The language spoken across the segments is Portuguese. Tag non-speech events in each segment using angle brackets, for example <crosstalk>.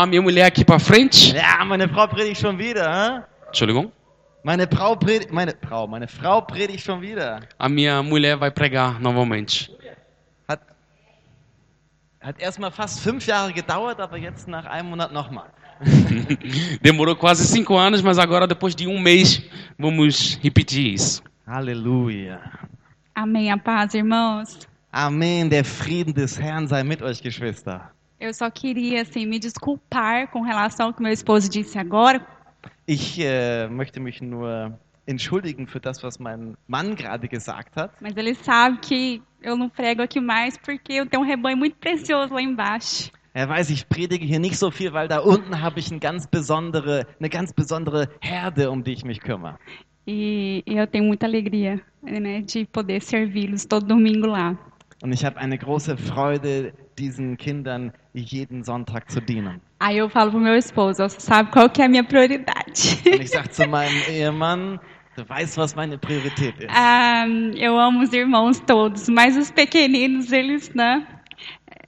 A minha mulher aqui pra frente. Ja, meine Frau predigt schon wieder. Hä? Entschuldigung. Meine Frau predigt, meine Frau, meine Frau predigt schon wieder. A minha mulher vai pregar novamente. Hat, hat erstmal fast fünf Jahre gedauert, aber jetzt nach einem Monat nochmal. <laughs> Demorou quase cinco anos, mas agora, depois de um mês, vamos repetir isso. Halleluja. Amém, a paz, irmãos. Amen. Der Frieden des Herrn sei mit euch, Geschwister. Eu só queria assim me desculpar com relação ao que meu esposo disse agora, Ich äh, möchte mich nur entschuldigen für das, was mein Mann gerade gesagt hat. mas ele sabe que eu não prego aqui mais porque eu tenho um rebanho muito precioso lá embaixo. Er weiß, ich predige hier nicht so viel, weil da unten habe ich eine ganz besondere, eine ganz besondere Herde, um die ich mich kümmere. E eu tenho muita alegria né, de poder servi-los todo domingo lá. Und ich habe eine große Freude, diesen Kindern jeden Sonntag zu dienen. Aí eu falo pro meu esposo, você sabe qual que é a minha prioridade? Und ich sage zu meinem Ehemann, du weißt, was meine Priorität ist. Ah, eu amo os irmãos todos, mas os pequeninos, eles, né?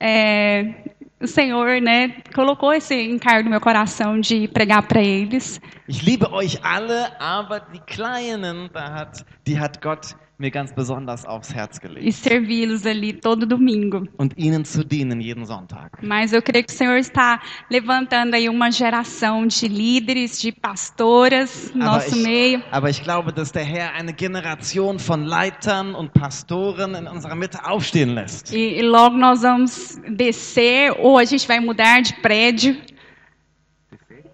é, o Senhor, né, colocou esse encargo no meu coração de pregar para eles. Ich liebe euch alle, aber die Kleinen, da hat, die hat Gott mir ganz besonders aufs Herz e gelegt. servi-los ali todo domingo. Und ihnen zu dienen jeden Sonntag. Mas eu creio que o Senhor está levantando aí uma geração de líderes, de pastoras no Aber nosso ich, meio. aber ich glaube, dass der Herr eine Generation von Leitern und Pastoren in unserer Mitte aufstehen lässt. E, e logo nós vamos descer, ou a gente vai mudar de prédio.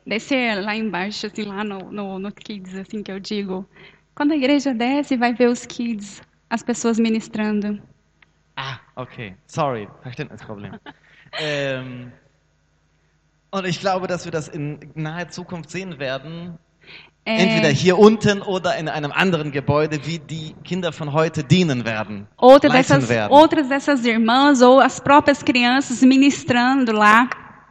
Descer lá embaixo, assim, lá no, no, no Kids, assim que eu digo. Quando a igreja desce, vai ver os Kids, as pessoas ministrando. Ah, okay. Sorry, Verständnisproblem. <laughs> ähm, und ich glaube, dass wir das in naher Zukunft sehen werden. É, Entweder hier unten oder in einem anderen Gebäude, wie die Kinder von heute dienen werden. outra dessas, werden. outras dessas irmãs ou as próprias crianças ministrando lá.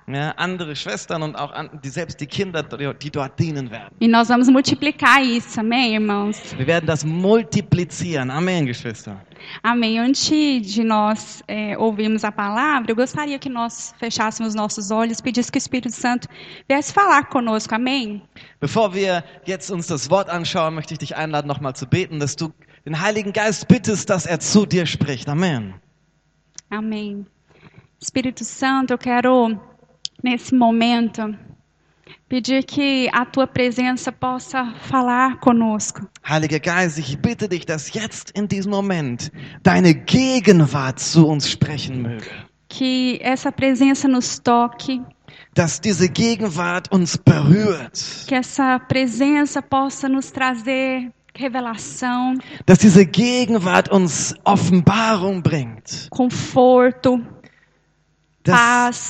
Ja, andere Schwestern und auch an, die, selbst die Kinder, die, die dort dienen werden. E nós vamos multiplicar isso, amém, irmãos? Wir werden das multiplizieren. Amen, Geschwister. Amém. Antes de nós é, ouvirmos a palavra, eu gostaria que nós fechássemos nossos olhos, pedisse que o Espírito Santo viesse falar conosco, amém? Bevor wir jetzt uns das Wort anschauen, möchte ich dich einladen, nochmal zu beten, dass du den Heiligen Geist bittest, dass er zu dir spricht. Amen. Amém. Espírito Santo, eu quero, nesse momento, pedir que a tua presença possa falar conosco. Heiliger Geist, ich bitte dich, dass jetzt in diesem Moment deine Gegenwart zu uns sprechen möge. Que essa presença nos toque, Dass diese Gegenwart uns berührt. que essa presença possa nos trazer revelação, Dass diese Gegenwart uns Offenbarung bringt. conforto, Dass,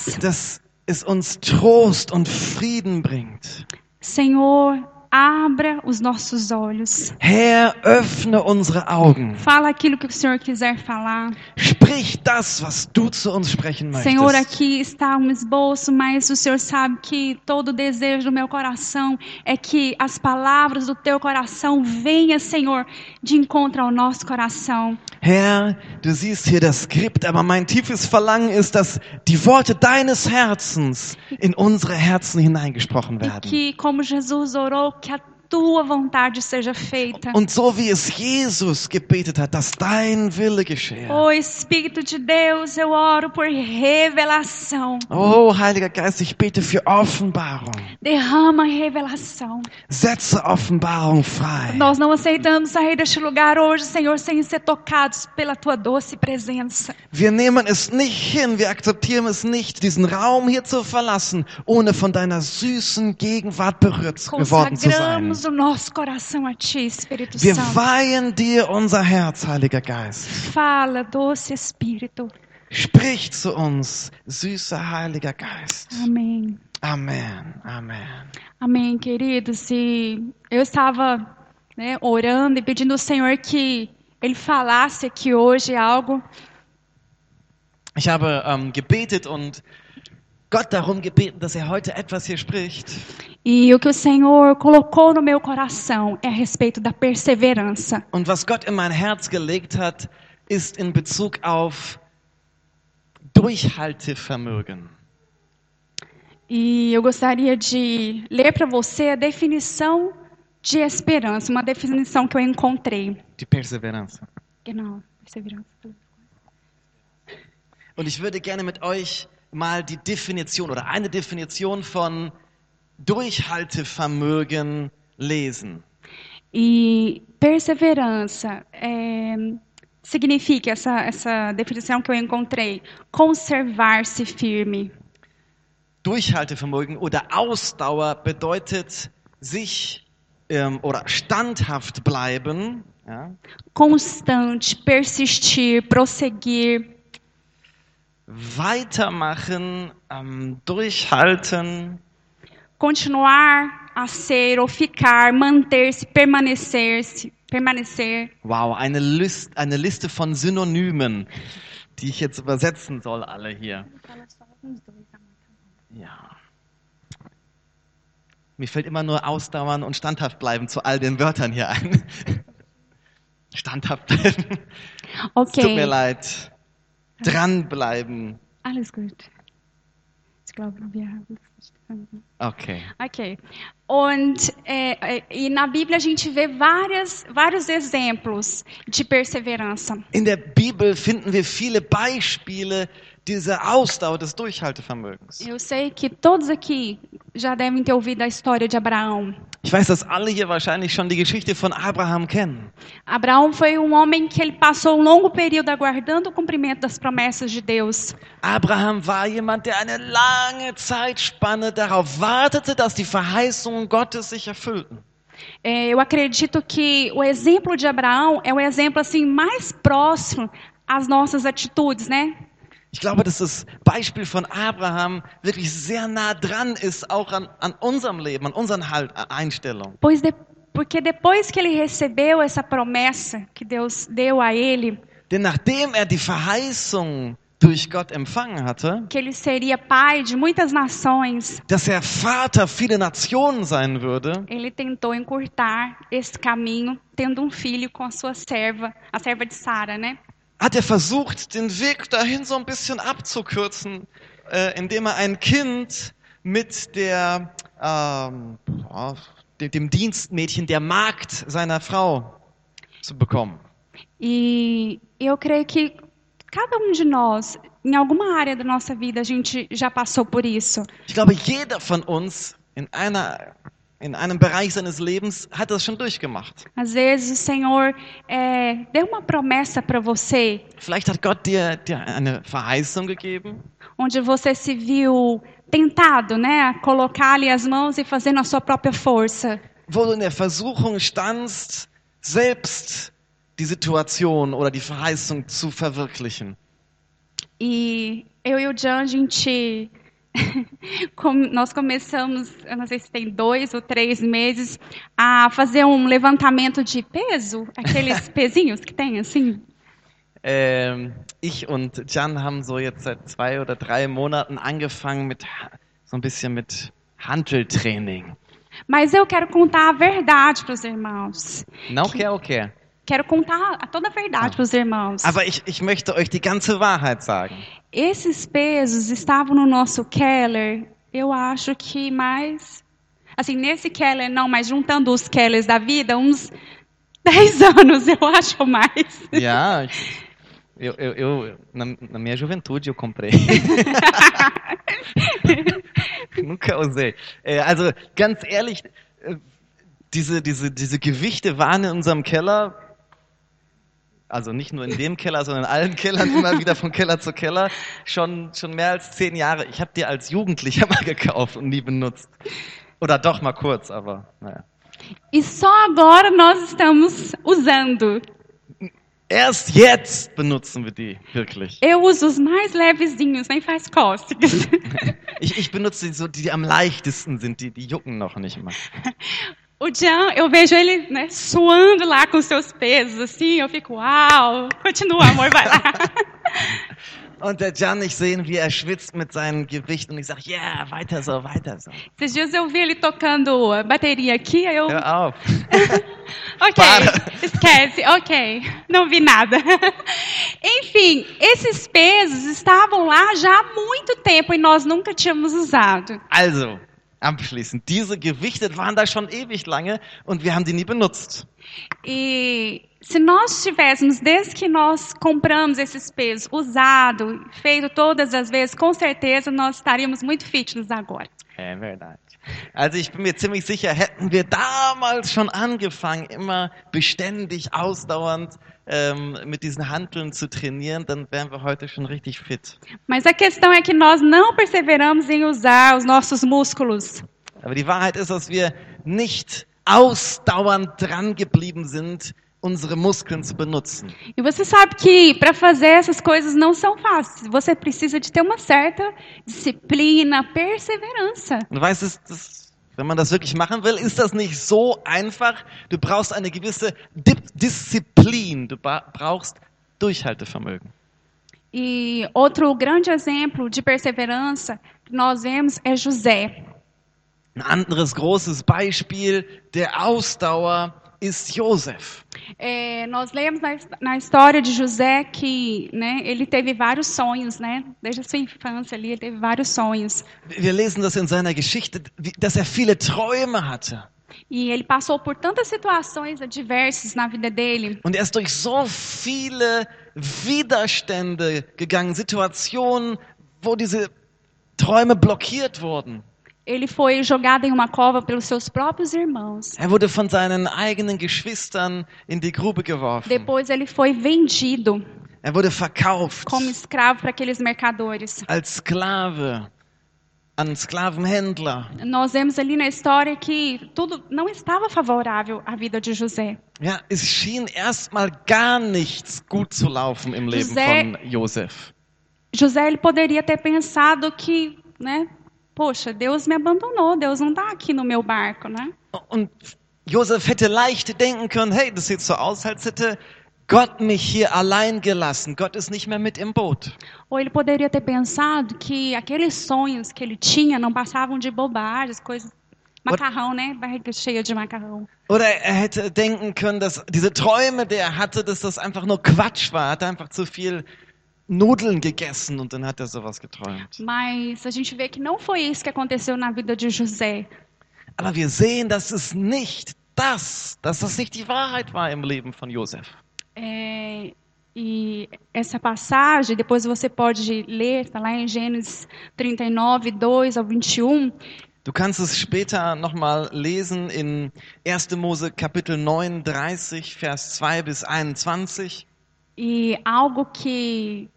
Paz. dass es uns Trost und Frieden bringt. Senhor, abra os nossos olhos. Herr, öffne unsere Augen. Fala aquilo que o Senhor quiser falar. Sprich das, was du zu uns sprechen möchtest. Senhor, aqui está um esboço, mas o Senhor sabe que todo desejo do meu coração é que as palavras do teu coração venham, Senhor, de encontro ao nosso coração. Herr, du siehst hier das Skript, aber mein tiefes Verlangen ist, dass die Worte deines Herzens in unsere Herzen hineingesprochen E werden. que, como Jesus orou, que a tua vontade seja feita. Und so wie es Jesus gebetet hat, dass dein Wille geschehe. Ô Espírito de Deus, eu oro por revelação. Oh, Heiliger Geist, ich bete für Offenbarung. Derrama revelação. Setze Offenbarung frei. Nós não aceitamos sair deste lugar hoje, Senhor, sem ser tocados pela tua doce presença. Wir nehmen es nicht hin, wir akzeptieren es nicht, diesen Raum hier zu verlassen, ohne von deiner süßen Gegenwart berührt geworden zu sein. O nosso coração a ti, Espírito Wir Santo. weihen dir unser Herz, Heiliger Geist. Fala, doce Espírito. Sprich zu uns, süßer Heiliger Geist. Amém. Amen, Amen. Amém, queridos. E eu estava né, orando e pedindo ao Senhor que Ele falasse aqui hoje algo. Ich habe ähm, gebetet und Gott darum gebeten, dass er heute etwas hier spricht. E o que o Senhor colocou no meu coração é a respeito da perseverança. Und was Gott in mein Herz gelegt hat, ist in Bezug auf Durchhaltevermögen. E eu gostaria de ler para você a definição de esperança, uma definição que eu encontrei. Die Perseveranz. Genau, perseverança. Und ich würde gerne mit euch mal die Definition oder eine Definition von Durchhaltevermögen lesen. E perseverança é, significa essa, essa definição que eu encontrei: conservar-se firme. Durchhaltevermögen oder Ausdauer bedeutet sich ähm, oder standhaft bleiben, ja, Constante, persistir, prosseguir, weitermachen, ähm, durchhalten, continuar a ser ou ficar, manter-se, permanecer-se, permanecer. Wow, eine, List, eine Liste von Synonymen, die ich jetzt übersetzen soll, alle hier. Ja. Mir fällt immer nur ausdauern und standhaft bleiben zu all den Wörtern hier ein. <laughs> standhaft bleiben. Es tut mir leid. Dranbleiben. alles gut. Ich glaube, wir haben es Okay. Ok. Und é, é, e na Bíblia a gente vê várias, vários exemplos de perseverança. In der Bibel finden wir viele Beispiele dieser Ausdauer des Durchhaltevermögens. Eu sei que todos aqui já devem ter ouvido a história de Abraão. Ich weiß, dass alle hier wahrscheinlich schon die Geschichte von Abraham kennen. Abraão foi um homem que ele passou um longo período aguardando o cumprimento das promessas de Deus. Abraham war jemand, der eine lange Zeitspanne darauf wartete, dass die Verheißungen Gottes sich erfüllten. É, eu acredito que o exemplo de Abraão é o exemplo assim mais próximo às nossas atitudes, né? Ich glaube, dass das Beispiel von Abraham wirklich sehr nah dran ist, auch an, an unserem Leben, an unseren halt, Einstellungen. Pois de, porque depois que ele recebeu essa promessa que Deus deu a ele, Denn nachdem er die Verheißung durch Gott empfangen hatte, que ele seria pai de muitas nações, dass er Vater vieler Nationen sein würde, ele tentou encurtar esse caminho, tendo um filho com a sua serva, a serva de Sara, né? Hat er versucht, den Weg dahin so ein bisschen abzukürzen, äh, indem er ein Kind mit der, ähm, ja, dem, Dienstmädchen, der Magd seiner Frau zu bekommen. E eu creio que cada um de nós, em alguma área da nossa vida, a gente já passou por isso. Ich glaube, jeder von uns in einer in einem Bereich seines Lebens hat das schon durchgemacht. Às vezes o Senhor é, deu uma promessa para você, Vielleicht hat Gott dir, dir eine Verheißung gegeben, onde você se viu tentado, né, a colocar ali as mãos e fazer na sua própria força. wo du in der Versuchung standst, selbst die Situation oder die Verheißung zu verwirklichen. E eu e o Jan, a gente, <laughs> nós começamos, eu não sei se tem dois ou três meses, a fazer um levantamento de peso, aqueles <laughs> pezinhos que tem assim. Ähm, ich und Jan haben so jetzt seit zwei oder drei Monaten angefangen mit so ein bisschen mit Handeltraining. Mas eu quero contar a verdade para os irmãos. Não que é o que é. Quero contar a toda a verdade para os irmãos. Aber ich, ich möchte euch die ganze Wahrheit sagen. Esses pesos estavam no nosso Keller, eu acho que mais. Assim, nesse Keller não, mas juntando os Kellers da vida, uns <laughs> 10 anos, eu acho mais. Ich, eu, eu, eu na, na minha juventude eu comprei. <laughs> Nunca usei. Äh, also ganz ehrlich, äh, diese, diese, diese Gewichte waren in unserem Keller, also nicht nur in dem Keller, sondern in allen Kellern, immer wieder von Keller zu Keller, schon, schon mehr als zehn Jahre. Ich habe die als Jugendlicher mal gekauft und nie benutzt. Oder doch mal kurz, aber naja. E só agora nós estamos usando. Erst jetzt benutzen wir die, wirklich. Eu uso os mais levezinhos, nem faz cócegas. <laughs> Ich, ich benutze die so, die, die am leichtesten sind, die, die jucken noch nicht mal. <laughs> O Jan, eu vejo ele né, suando lá com seus pesos, assim, eu fico, uau, continua, amor, vai lá. <laughs> Und der Jan, ich sehe ihn, wie er schwitzt mit seinem Gewicht und ich sage, ja, yeah, weiter so, weiter so. Esses dias eu vi ele tocando bateria aqui, eu. Hör auf. <laughs> Ok, Para. esquece, ok, não vi nada. <laughs> Enfim, esses pesos estavam lá já há muito tempo e nós nunca tínhamos usado. Also, abschließend. Diese Gewichte waren da schon ewig lange und wir haben die nie benutzt. E se nós tivéssemos, desde que nós compramos esses pesos, usado, feito todas as vezes, com certeza nós estaríamos muito fitness agora. Ja, verdade. Also ich bin mir ziemlich sicher, hätten wir damals schon angefangen, immer beständig, ausdauernd ähm, mit diesen Hanteln zu trainieren, dann wären wir heute schon richtig fit. Mas a questão é que nós não perseveramos em usar os nossos músculos. Aber die Wahrheit ist, dass wir nicht ausdauernd dran geblieben sind, unsere Muskeln zu benutzen. E você sabe que para fazer essas coisas não são fáceis. Você precisa de ter uma certa disciplina, perseverança. Und du weißt, es, das, wenn man das wirklich machen will, ist das nicht so einfach. Du brauchst eine gewisse Di Disziplin. Du brauchst Durchhaltevermögen. E outro grande exemplo de perseverança que nós vemos é José. Ein anderes großes Beispiel der Ausdauer ist Josef. É, nós lemos na, na história de José que né, ele teve vários sonhos, né? Desde a sua infância ali, ele teve vários sonhos. Wir lesen das in seiner Geschichte, dass er viele Träume hatte. E ele passou por tantas situações adversas na vida dele. Und er ist durch so viele Widerstände gegangen, Situationen, wo diese Träume blockiert wurden. Ele foi jogado em uma cova pelos seus próprios irmãos. Er wurde von seinen eigenen Geschwistern in die Grube geworfen. Depois ele foi vendido Er wurde verkauft como escravo para aqueles mercadores. als Sklave an Sklavenhändler. Nós vemos ali na história que tudo não estava favorável à vida de José. Ja, es schien erstmal gar nichts gut zu laufen im Leben José- von Josef. José ele poderia ter pensado que, né? Poxa, Deus me abandonou, Deus não está aqui no meu barco, né? Und Josef hätte leicht denken können, hey, das sieht so aus, als hätte Gott mich hier allein gelassen. Gott ist nicht mehr mit im Boot. Ou ele poderia ter pensado que aqueles sonhos que ele tinha não passavam de bobagens, coisas. Macarrão, né? Barriga cheia de macarrão. Oder er hätte denken können, dass diese Träume, die er hatte, dass das einfach nur Quatsch war. Er hat einfach zu viel Nudeln gegessen und dann hat er sowas geträumt. Mas a gente vê que não foi isso que aconteceu na vida de José. Aber wir sehen, dass es nicht das, dass das nicht die Wahrheit war im Leben von Josef. É, e essa passagem, depois você pode ler, está lá em Gênesis 39, 2 ao 21. Du kannst es später nochmal lesen in 1. Mose Kapitel 39, Vers 2 bis 21. E algo que,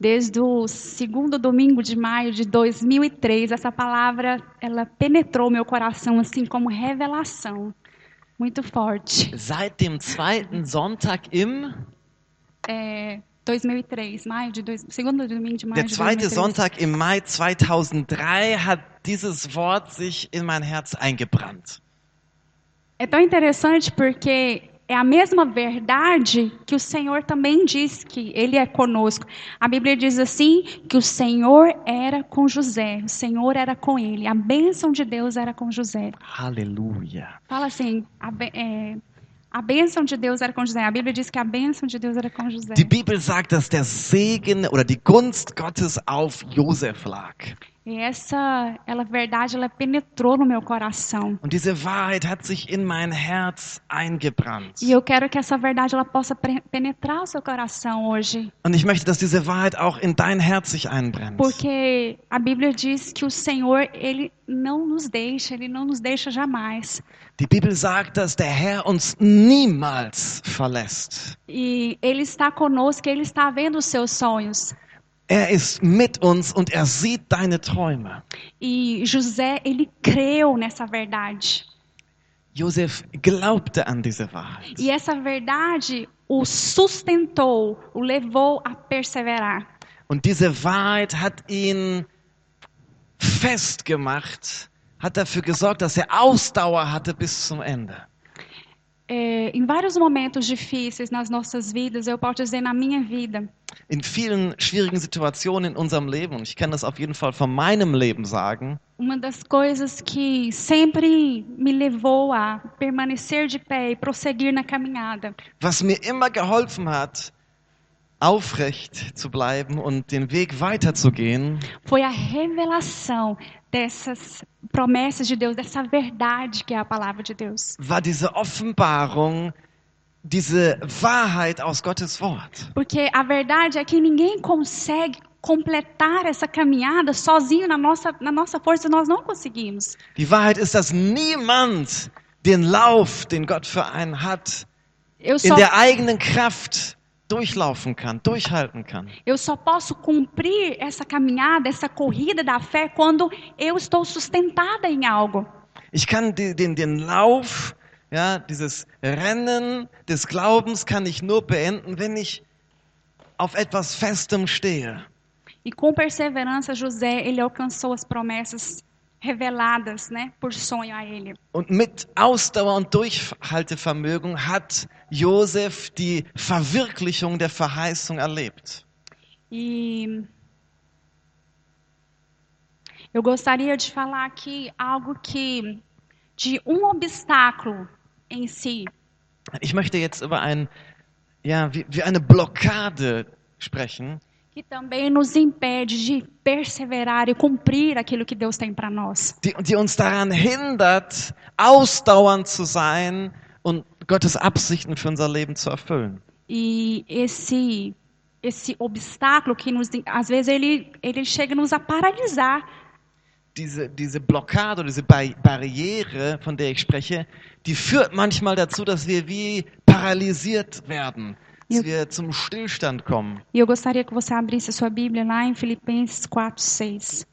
desde o segundo domingo de maio de 2003, essa palavra, ela penetrou meu coração assim como revelação. Muito forte. Seit dem zweiten Sonntag im, É, 2003, maio de dois, segundo domingo de maio der de zweite 2003. Sonntag im Mai 2003 hat dieses Wort sich in mein Herz eingebrannt. É tão interessante porque é a mesma verdade que o Senhor também diz que Ele é conosco. A Bíblia diz assim que o Senhor era com José, o Senhor era com ele, a bênção de Deus era com José. Halleluja. Fala assim, a, é, a bênção de Deus era com José. A Bíblia diz que a bênção de Deus era com José. Die Bibel sagt, dass der Segen oder die Gunst Gottes auf Josef lag. E essa, ela verdade, ela penetrou no meu coração. Und diese Wahrheit hat sich in mein Herz eingebrannt. E eu quero que essa verdade ela possa penetrar o seu coração hoje. Und ich möchte, dass diese Wahrheit auch in dein Herz sich einbrennt. Porque a Bíblia diz que o Senhor, ele não nos deixa, ele não nos deixa jamais. Die Bibel sagt, dass der Herr uns niemals verlässt. E ele está conosco, ele está vendo os seus sonhos. Er ist mit uns und er sieht deine Träume. E José, ele creu nessa verdade. Josef glaubte an diese Wahrheit. E essa verdade o sustentou, o levou a perseverar. Und diese Wahrheit hat ihn festgemacht, hat dafür gesorgt, dass er Ausdauer hatte bis zum Ende. É, em vários momentos difíceis nas nossas vidas, eu posso dizer na minha vida, In vielen schwierigen Situationen in unserem Leben, und ich kann das auf jeden Fall von meinem Leben sagen, uma das coisas que sempre me levou a permanecer de pé e prosseguir na caminhada. was mir immer geholfen hat, aufrecht zu bleiben und den Weg weiterzugehen, foi a revelação dessas promessas de Deus, dessa verdade que é a palavra de Deus. war diese Offenbarung, diese Wahrheit aus Gottes Wort. Porque a verdade é que ninguém consegue completar essa caminhada sozinho na nossa, na nossa força, nós não conseguimos. Die Wahrheit ist, dass niemand den Lauf, den Gott für einen hat, in der eigenen Kraft durchlaufen kann, durchhalten kann. eu só posso cumprir essa caminhada, essa corrida da fé, quando eu estou sustentada em algo. Ich kann die- den, den Lauf, ja, dieses Rennen des Glaubens kann ich nur beenden, wenn ich auf etwas Festem stehe. E com perseverança, José, ele alcançou as promessas reveladas, né, por sonho a ele. Und mit Ausdauer und Durchhaltevermögen hat Josef die Verwirklichung der Verheißung erlebt. E eu gostaria de falar aqui algo que de um obstáculo em si, Ich möchte jetzt über ein, ja, wie, wie eine Blockade sprechen, que também nos impede de perseverar e cumprir aquilo que Deus tem para nós. die, die uns daran hindert, ausdauernd zu sein und Gottes Absichten für unser Leben zu erfüllen. E esse esse obstáculo que nos às vezes ele ele chega nos a paralisar Diese, diese Blockade diese Bar Barriere, von der ich spreche, die führt manchmal dazu, dass wir wie paralysiert werden, dass wir zum Stillstand kommen. E eu gostaria que você abrisse a sua Bíblia lá em Filipenses 4, 6.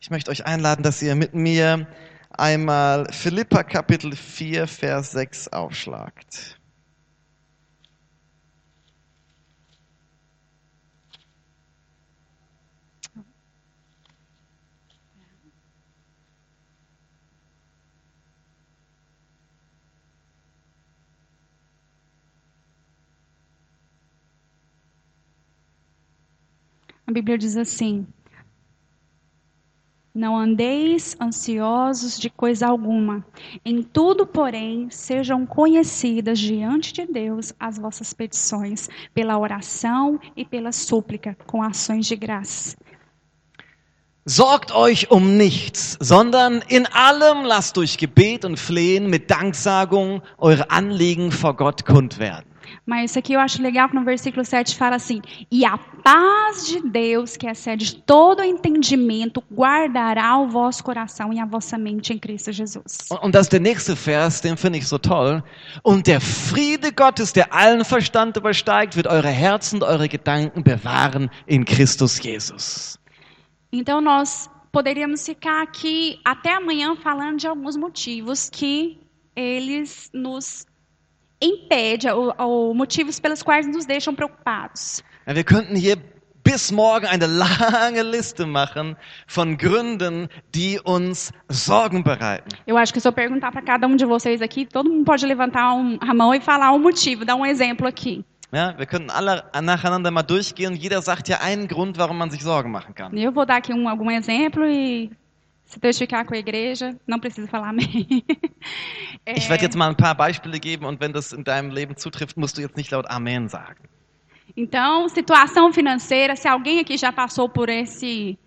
Ich möchte euch einladen, dass ihr mit mir einmal Philippa Kapitel 4, Vers 6 aufschlagt. A Bíblia diz assim: Não andeis ansiosos de coisa alguma. Em tudo, porém, sejam conhecidas diante de Deus as vossas petições, pela oração e pela súplica, com ações de graça. Sorgt euch um nichts, sondern in allem lasst durch Gebet und Flehen mit Danksagung eure Anliegen vor Gott kund werden. Mas isso aqui eu acho legal que no versículo 7 fala assim: E a paz de Deus, que excede todo entendimento, guardará o vosso coração e a vossa mente em Cristo Jesus. Und, das ist der nächste Vers, den finde ich so toll. Und der Friede Gottes, der allen Verstand übersteigt, wird eure Herzen und eure Gedanken bewahren in Christus Jesus. Então nós poderíamos ficar aqui até amanhã falando de alguns motivos que eles nos impedem, ou, ou motivos pelos quais nos deixam preocupados. Ja, wir könnten hier bis morgen eine lange Liste machen von Gründen, die uns Sorgen bereiten. Eu acho que se eu perguntar para cada um de vocês aqui, todo mundo pode levantar um- a mão e falar um motivo, dar um exemplo aqui. Ja, wir könnten alle nacheinander mal durchgehen und jeder sagt ja einen Grund, warum man sich Sorgen machen kann. Eu vou dar aqui um, algum exemplo e se Deus ficar com a igreja, não precisa falar amém. É, <laughs> Ich werde jetzt mal ein paar Beispiele geben und wenn das in deinem Leben zutrifft, musst du jetzt nicht laut Amen sagen. Então, situação financeira, se alguém aqui já passou por esse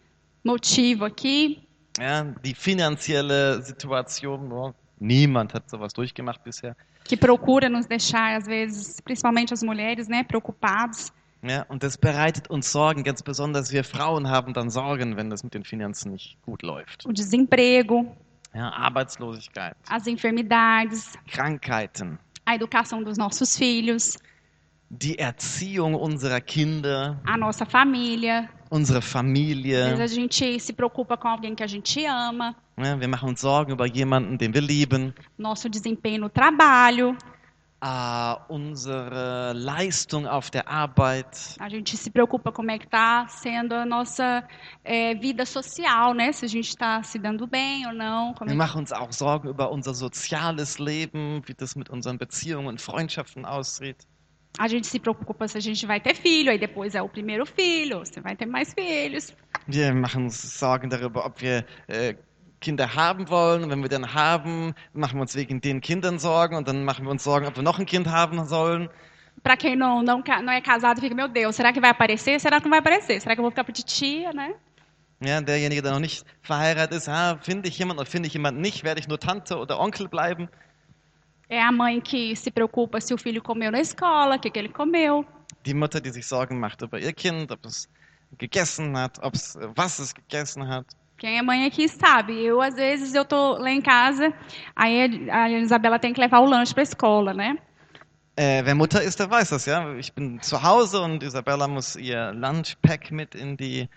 motivo aqui, Ja, die finanzielle Situation, oh, niemand hat sowas durchgemacht bisher. que procura nos deixar, às vezes, principalmente as mulheres, né, preocupados. Ja, und das bereitet uns Sorgen, ganz besonders wir Frauen haben dann Sorgen, wenn das mit den Finanzen nicht gut läuft. O desemprego, Ja, Arbeitslosigkeit, as enfermidades, Krankheiten, a educação dos nossos filhos, die Erziehung unserer Kinder, a nossa família. unsere Às vezes Familie. a gente se preocupa com alguém que a gente ama, Ja, wir machen uns Sorgen über jemanden, den wir lieben. nosso desempenho no trabalho, äh, unsere Leistung auf der Arbeit, A gente se preocupa como é que está sendo a nossa é, vida social, né? Se a gente está se dando bem ou não. Como wir é machen uns auch Sorgen über unser soziales Leben, wie das mit unseren Beziehungen und Freundschaften aussieht. A gente se preocupa se a gente vai ter filho, aí depois é o primeiro filho, você vai ter mais filhos. Wir machen uns Sorgen darüber, ob wir äh, Kinder haben wollen. Und wenn wir dann haben, machen wir uns wegen den Kindern Sorgen und dann machen wir uns Sorgen, ob wir noch ein Kind haben sollen. Para quem não, não, não é casado, fica, meu Deus, será que vai aparecer? Será que não vai aparecer? Será que eu vou ficar para titia, né? Ja, derjenige, der noch nicht verheiratet ist, ah, finde ich jemanden oder finde ich jemanden nicht, werde ich nur Tante oder Onkel bleiben. É a mãe que se preocupa se o filho comeu na escola, o que, que ele comeu. Die Mutter, die sich Sorgen macht über ihr Kind, ob es gegessen hat, ob es, was es gegessen hat. Quem é mãe aqui sabe. Eu, às vezes, eu tô lá em casa, aí a Isabela tem que levar o lanche para a escola, né? Äh, wer Mutter ist, der weiß das, ja. Ich bin zu Hause und Isabella muss ihr Lunchpack mit in die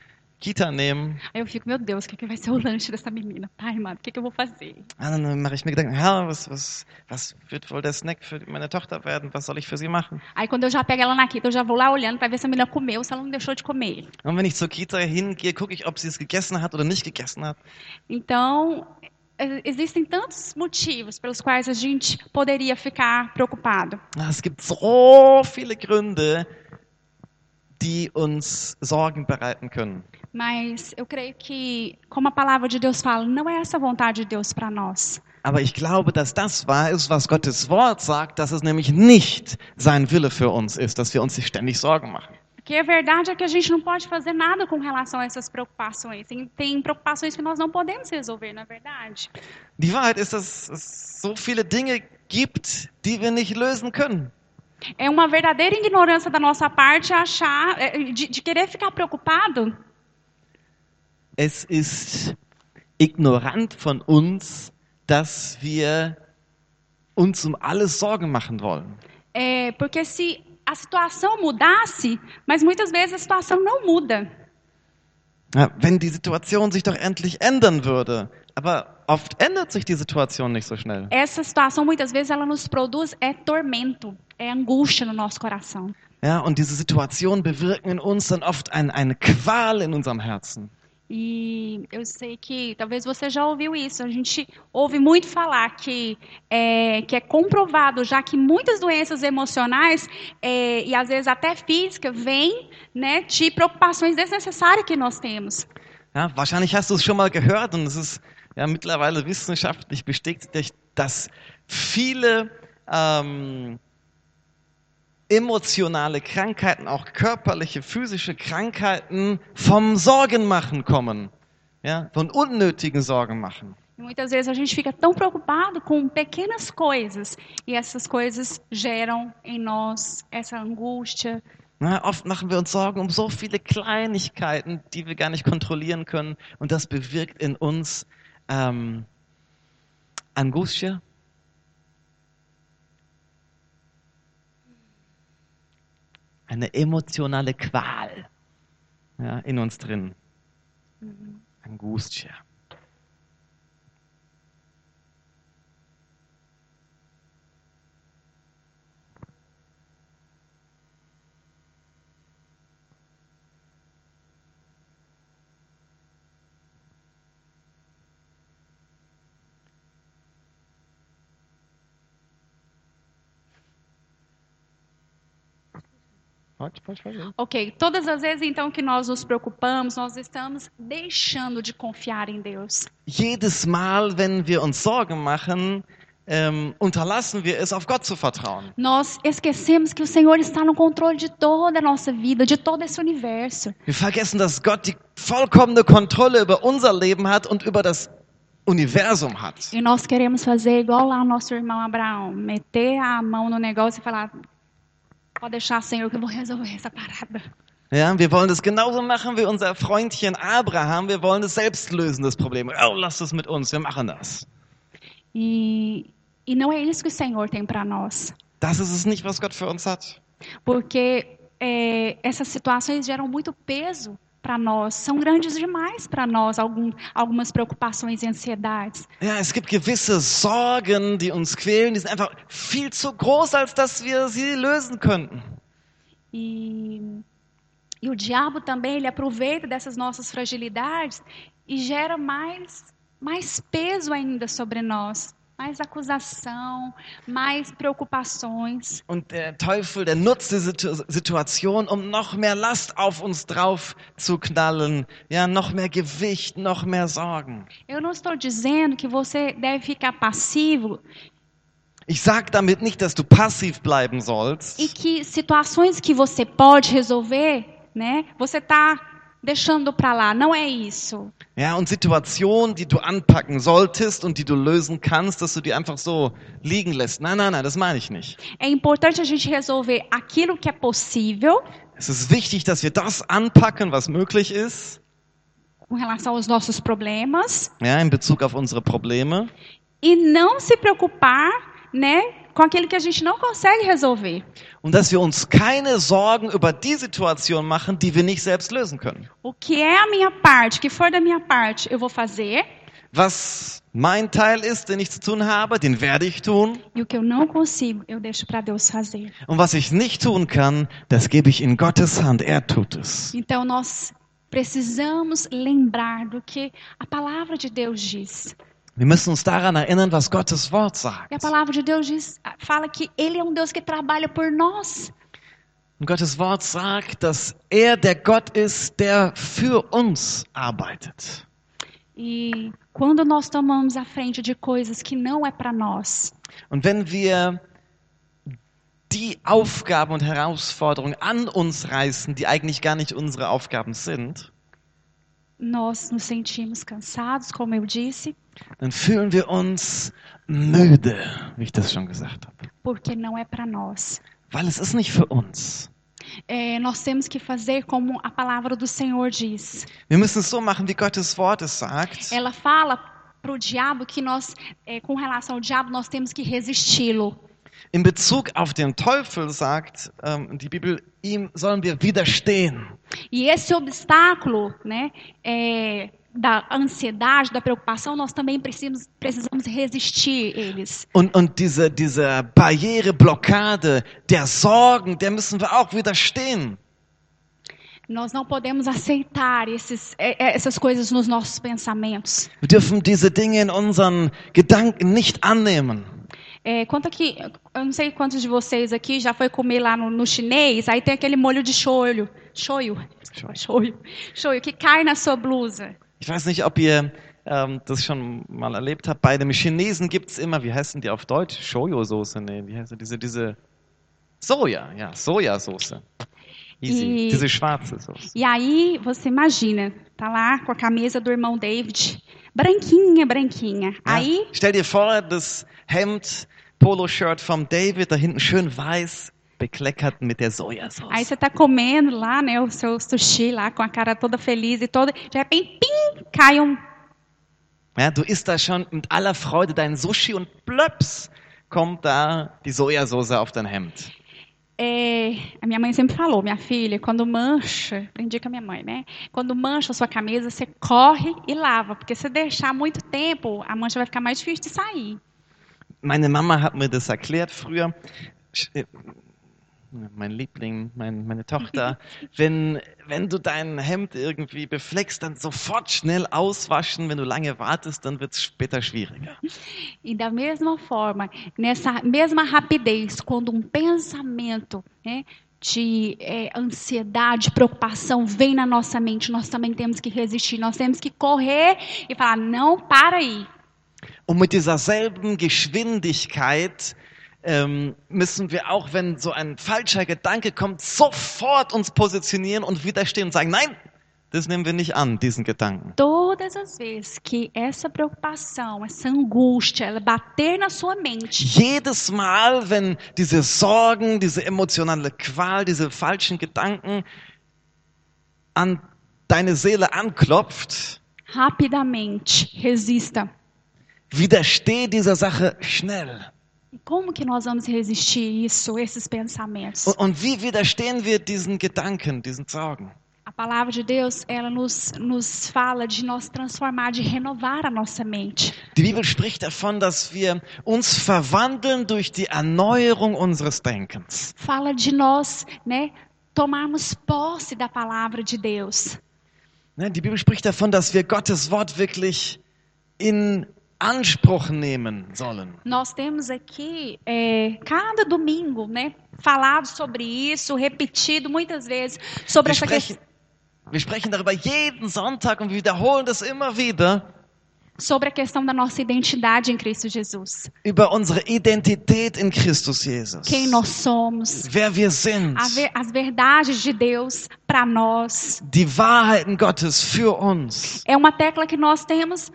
Kita nehmen. Aí eu fico, meu Deus, o que, vai ser o lanche dessa menina? Pai, mano, o que, que eu vou fazer? Ah, dann mache ich mir Gedanken, ja, was, was, was wird wohl der Snack für meine Tochter werden? Was soll ich für sie machen? Aí quando eu já pego ela na quinta, eu já vou lá olhando para ver se a menina comeu, se ela não deixou de comer. Und wenn ich zur Kita hingehe, gucke ich, ob sie es gegessen hat oder nicht gegessen hat. Então, existem tantos motivos pelos quais a gente poderia ficar preocupado. Es gibt so viele Gründe, die uns Sorgen bereiten können. Mas eu creio que, como a palavra de Deus fala, não é essa a vontade de Deus para nós. Aber ich glaube, dass das wahr ist, was Gottes Wort sagt, dass es nämlich nicht sein Wille für uns ist, dass wir uns nicht ständig Sorgen machen. Porque a verdade é que a gente não pode fazer nada com relação a essas preocupações. Tem, tem preocupações que nós não podemos resolver, na verdade. Die Wahrheit ist, dass es so viele Dinge gibt, die wir nicht lösen können. É uma verdadeira ignorância da nossa parte achar, é, de, de querer ficar preocupado. Es ist ignorant von uns, dass wir uns um alles Sorgen machen wollen. É, porque se a situação mudasse, mas muitas vezes a situação não muda. Ja, wenn die Situation sich doch endlich ändern würde. Aber oft ändert sich die Situation nicht so schnell. Essa situação muitas vezes ela nos produz é tormento, é angústia no nosso coração. Ja, und diese Situationen bewirken in uns dann oft ein, eine Qual in unserem Herzen. E eu sei que talvez você já ouviu isso. A gente ouve muito falar que é, que é comprovado já que muitas doenças emocionais é, e às vezes até físicas vêm né, de preocupações desnecessárias que nós temos. Ja, wahrscheinlich hast du es schon mal gehört und es ist ja mittlerweile wissenschaftlich bestätigt, dass viele ähm, emotionale Krankheiten, auch körperliche, physische Krankheiten vom Sorgenmachen kommen. Ja, von unnötigen Sorgen machen. E muitas vezes a gente fica tão preocupado com pequenas coisas e essas coisas geram em nós essa angústia. Na, oft machen wir uns Sorgen um so viele Kleinigkeiten, die wir gar nicht kontrollieren können. Und das bewirkt in uns ähm, Angustia. Eine emotionale Qual ja, in uns drin. Angustia. Pode, pode, pode. Ok, todas as vezes então que nós nos preocupamos, nós estamos deixando de confiar em Deus. Jedes Mal, wenn wir uns Sorgen machen, ähm, unterlassen wir es, auf Gott zu vertrauen. Nós esquecemos que o Senhor está no controle de toda a nossa vida, de todo esse universo. Wir vergessen, dass Gott die vollkommene Kontrolle über unser Leben hat und über das Universum hat. E nós queremos fazer igual lá o nosso irmão Abraão, meter a mão no negócio e falar: pode deixar, Senhor, que eu vou resolver essa parada. Ja, wir wollen das genauso machen wie unser Freundchen Abraham. Wir wollen es selbst lösen, das Problem. Oh, lass es mit uns, wir machen das. E, e não é isso que o Senhor tem para nós. Das ist es nicht, was Gott für uns hat. Porque é, essas situações geram muito peso para nós, são grandes demais para nós, algum, algumas preocupações e ansiedades. Ja, es gibt gewisse Sorgen, die uns quälen, die sind einfach viel zu groß, als dass wir sie lösen könnten. E, e o diabo também, ele aproveita dessas nossas fragilidades e gera mais, mais peso ainda sobre nós. Mais acusação, mais preocupações. Und der Teufel, der nutzt die Situ Situation, um noch mehr Last auf uns drauf zu knallen. Ja, noch mehr Gewicht, noch mehr Sorgen. Eu não estou dizendo que você deve ficar passivo Ich sage damit nicht, dass du passiv bleiben sollst. e que situações que você pode resolver, né? Você está deixando para lá. Não é isso. Ja, und Situationen, die du anpacken solltest und die du lösen kannst, dass du die einfach so liegen lässt. Nein, nein, nein, das meine ich nicht. É importante a gente resolver aquilo que é possível Es ist wichtig, dass wir das anpacken, was möglich ist, com relação aos nossos problemas ja, in Bezug auf unsere Probleme. e não se preocupar, né, com aquilo que a gente não consegue resolver. Und dass wir uns keine Sorgen über die Situation machen, die wir nicht selbst lösen können. O que é a minha parte, o que for da minha parte, eu vou fazer. Was mein Teil ist, den ich zu tun habe, den werde ich tun. E o que eu não consigo, eu deixo para Deus fazer. Und was ich nicht tun kann, das gebe ich in Gottes Hand. Er tut es. Então nós precisamos lembrar do que a palavra de Deus diz. Wir müssen uns daran erinnern, was Gottes Wort sagt. E a palavra de Deus diz, fala que Ele é um Deus que trabalha por nós. Und Gottes Wort sagt, dass er der Gott ist, der für uns arbeitet. E quando nós tomamos a frente de coisas que não é para nós, Und wenn wir die Aufgaben und Herausforderungen an uns reißen, die eigentlich gar nicht unsere Aufgaben sind, nós nos sentimos cansados, como eu disse, dann fühlen wir uns müde, wie ich das schon gesagt habe. porque não é para nós. Weil es ist nicht für uns. É, nós temos que fazer como a palavra do Senhor diz. Wir müssen es so machen, wie Gottes Wort es sagt. Ela fala para o diabo que nós, é, com relação ao diabo, nós temos que resisti-lo. In Bezug auf den Teufel sagt ähm, die Bibel, ihm sollen wir widerstehen. E esse obstáculo, né, é, da ansiedade, da preocupação, nós também precisamos, precisamos resistir eles. Und, und diese, diese Barriere, Blockade der Sorgen, der müssen wir auch widerstehen. Nós não podemos aceitar esses, essas coisas nos nossos pensamentos. Wir dürfen diese Dinge in unseren Gedanken nicht annehmen. É, conta que, eu não sei quantos de vocês aqui já foi comer lá no, no chinês, aí tem aquele molho de shoyu, shoyu, shoyu, <laughs> shoyu, que cai na sua blusa. Ich weiß nicht, ob ihr ähm, das schon mal erlebt habt. Bei dem Chinesen gibt es immer, wie heißen die auf Deutsch? Shoyo-Soße? Nee, wie heißt die? Diese, diese Soja, ja, Sojasauce. Easy. E- Diese schwarze Soße. E aí, você imagina, tá lá com a camisa do irmão David, branquinha, branquinha. Ja? Aí, Stell dir vor, das Hemd, Poloshirt vom David, da hinten schön weiß, bekleckert mit der Sojasauce. aí você tá comendo lá, né, o seu sushi lá com a cara toda feliz e toda, de repente, pim, cai um Ja, du isst da schon mit aller Freude dein Sushi und plöps kommt da die Sojasauce auf dein Hemd. É, a minha mãe sempre falou, minha filha, quando mancha, aprendi com a minha mãe, né? Quando mancha a sua camisa, você corre e lava, porque se deixar muito tempo, a mancha vai ficar mais difícil de sair. Meine Mama hat mir das erklärt früher. Mein Liebling, mein, meine Tochter, <laughs> wenn, wenn du dein Hemd irgendwie befleckst, dann sofort schnell auswaschen. Wenn du lange wartest, dann wird es später schwieriger. E da mesma forma, nessa mesma rapidez, quando um pensamento né, de é, ansiedade, preocupação vem na nossa mente, nós também temos que resistir, nós temos que correr e falar: não, para aí. Und mit dieser selben Geschwindigkeit ähm, müssen wir auch, wenn so ein falscher Gedanke kommt, sofort uns positionieren und widerstehen und sagen, nein, das nehmen wir nicht an, diesen Gedanken. Todas as vezes que essa preocupação, essa angústia, ela bater na sua mente, Jedes Mal, wenn diese Sorgen, diese emotionale Qual, diese falschen Gedanken an deine Seele anklopft, rapidamente resista. widersteh dieser Sache schnell. Como que nós vamos resistir isso, esses pensamentos? Und, und wie widerstehen wir diesen Gedanken, diesen Sorgen? A palavra de Deus, ela nos, nos fala de nós transformar, de renovar a nossa mente. Die Bibel spricht davon, dass wir uns verwandeln durch die Erneuerung unseres Denkens. Fala de nós, né, tomarmos posse da palavra de Deus. Die Bibel spricht davon, dass wir Gottes Wort wirklich in Anspruch nehmen sollen. Nós temos aqui, é, cada domingo, né, falado sobre isso, repetido muitas vezes sobre Wir essa sprechen, questão. wir sprechen darüber jeden Sonntag und wir wiederholen das immer wieder sobre a questão da nossa identidade em Cristo Jesus. über unsere Identität in Christus Jesus. Quem nós somos, Wer wir sind. ver- as verdades de Deus para nós. Die Wahrheiten Gottes für uns. É uma tecla que nós temos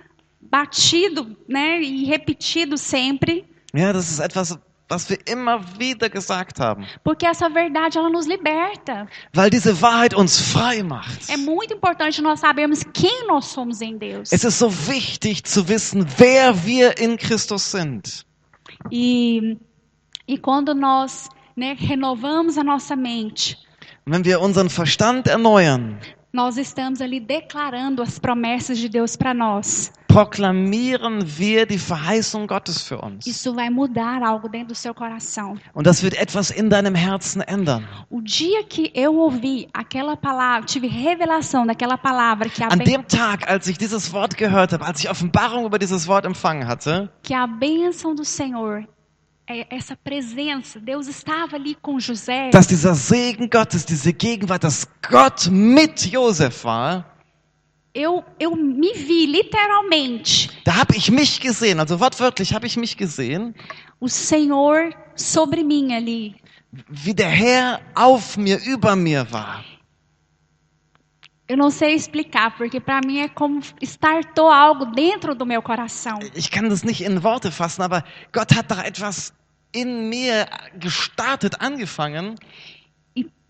batido, né, e repetido sempre, Ja, das ist etwas, was wir immer wieder gesagt haben. porque essa verdade ela nos liberta. Weil diese Wahrheit uns frei macht. É muito importante nós sabermos quem nós somos em Deus. Es ist so wichtig zu wissen, wer wir in Christus sind. E, e quando nós né, renovamos a nossa mente, wenn wir unseren Verstand erneuern, nós estamos ali declarando as promessas de Deus para nós. Proklamieren wir die Verheißung Gottes für uns. Isso vai mudar algo dentro do seu coração. Und das wird etwas in deinem Herzen ändern. O dia que eu ouvi aquela palavra, tive revelação daquela palavra que An dem Tag, als ich dieses Wort gehört habe, als ich Offenbarung über dieses Wort empfangen hatte, que a bênção do Senhor, essa presença, Deus estava ali com José. dass dieser Segen Gottes, diese Gegenwart, dass Gott mit Josef war, Eu, eu me vi literalmente da habe ich mich gesehen, also wortwörtlich habe ich mich gesehen, o Senhor sobre mim ali. wie der Herr auf mir, über mir war. Eu não sei explicar, porque para mim é como startou algo dentro do meu coração. Ich kann das nicht in Worte fassen, aber Gott hat da etwas in mir gestartet, angefangen.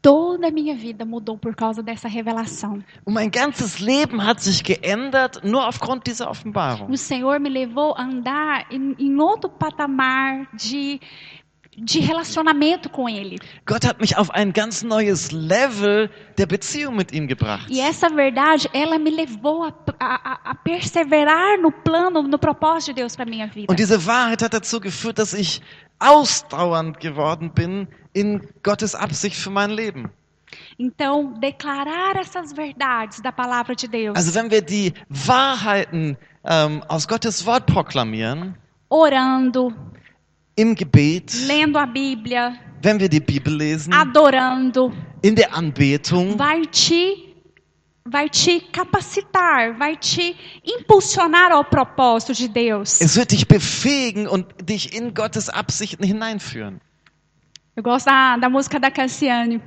Toda a minha vida mudou por causa dessa revelação. Mein ganzes Leben hat sich geändert, nur aufgrund dieser Offenbarung. O Senhor me levou a andar em, em outro patamar de, de relacionamento com Ele. Gott hat mich auf ein ganz neues Level der Beziehung mit ihm gebracht. E essa verdade, ela me levou a, a- a perseverar no plano, no propósito de Deus para minha vida. Und diese Wahrheit hat dazu geführt, dass ich ausdauernd geworden bin in Gottes Absicht für mein Leben. Então, declarar essas verdades da palavra de Deus, Also wenn wir die Wahrheiten ähm, aus Gottes Wort proklamieren, orando, im Gebet, lendo a Bíblia, wenn wir die Bibel lesen, adorando, in der Anbetung, vai te vai te capacitar, vai te impulsionar ao propósito de Deus. es wird dich befähigen und dich in Gottes Absichten hineinführen. Eu gosto da, da música da Cassiane.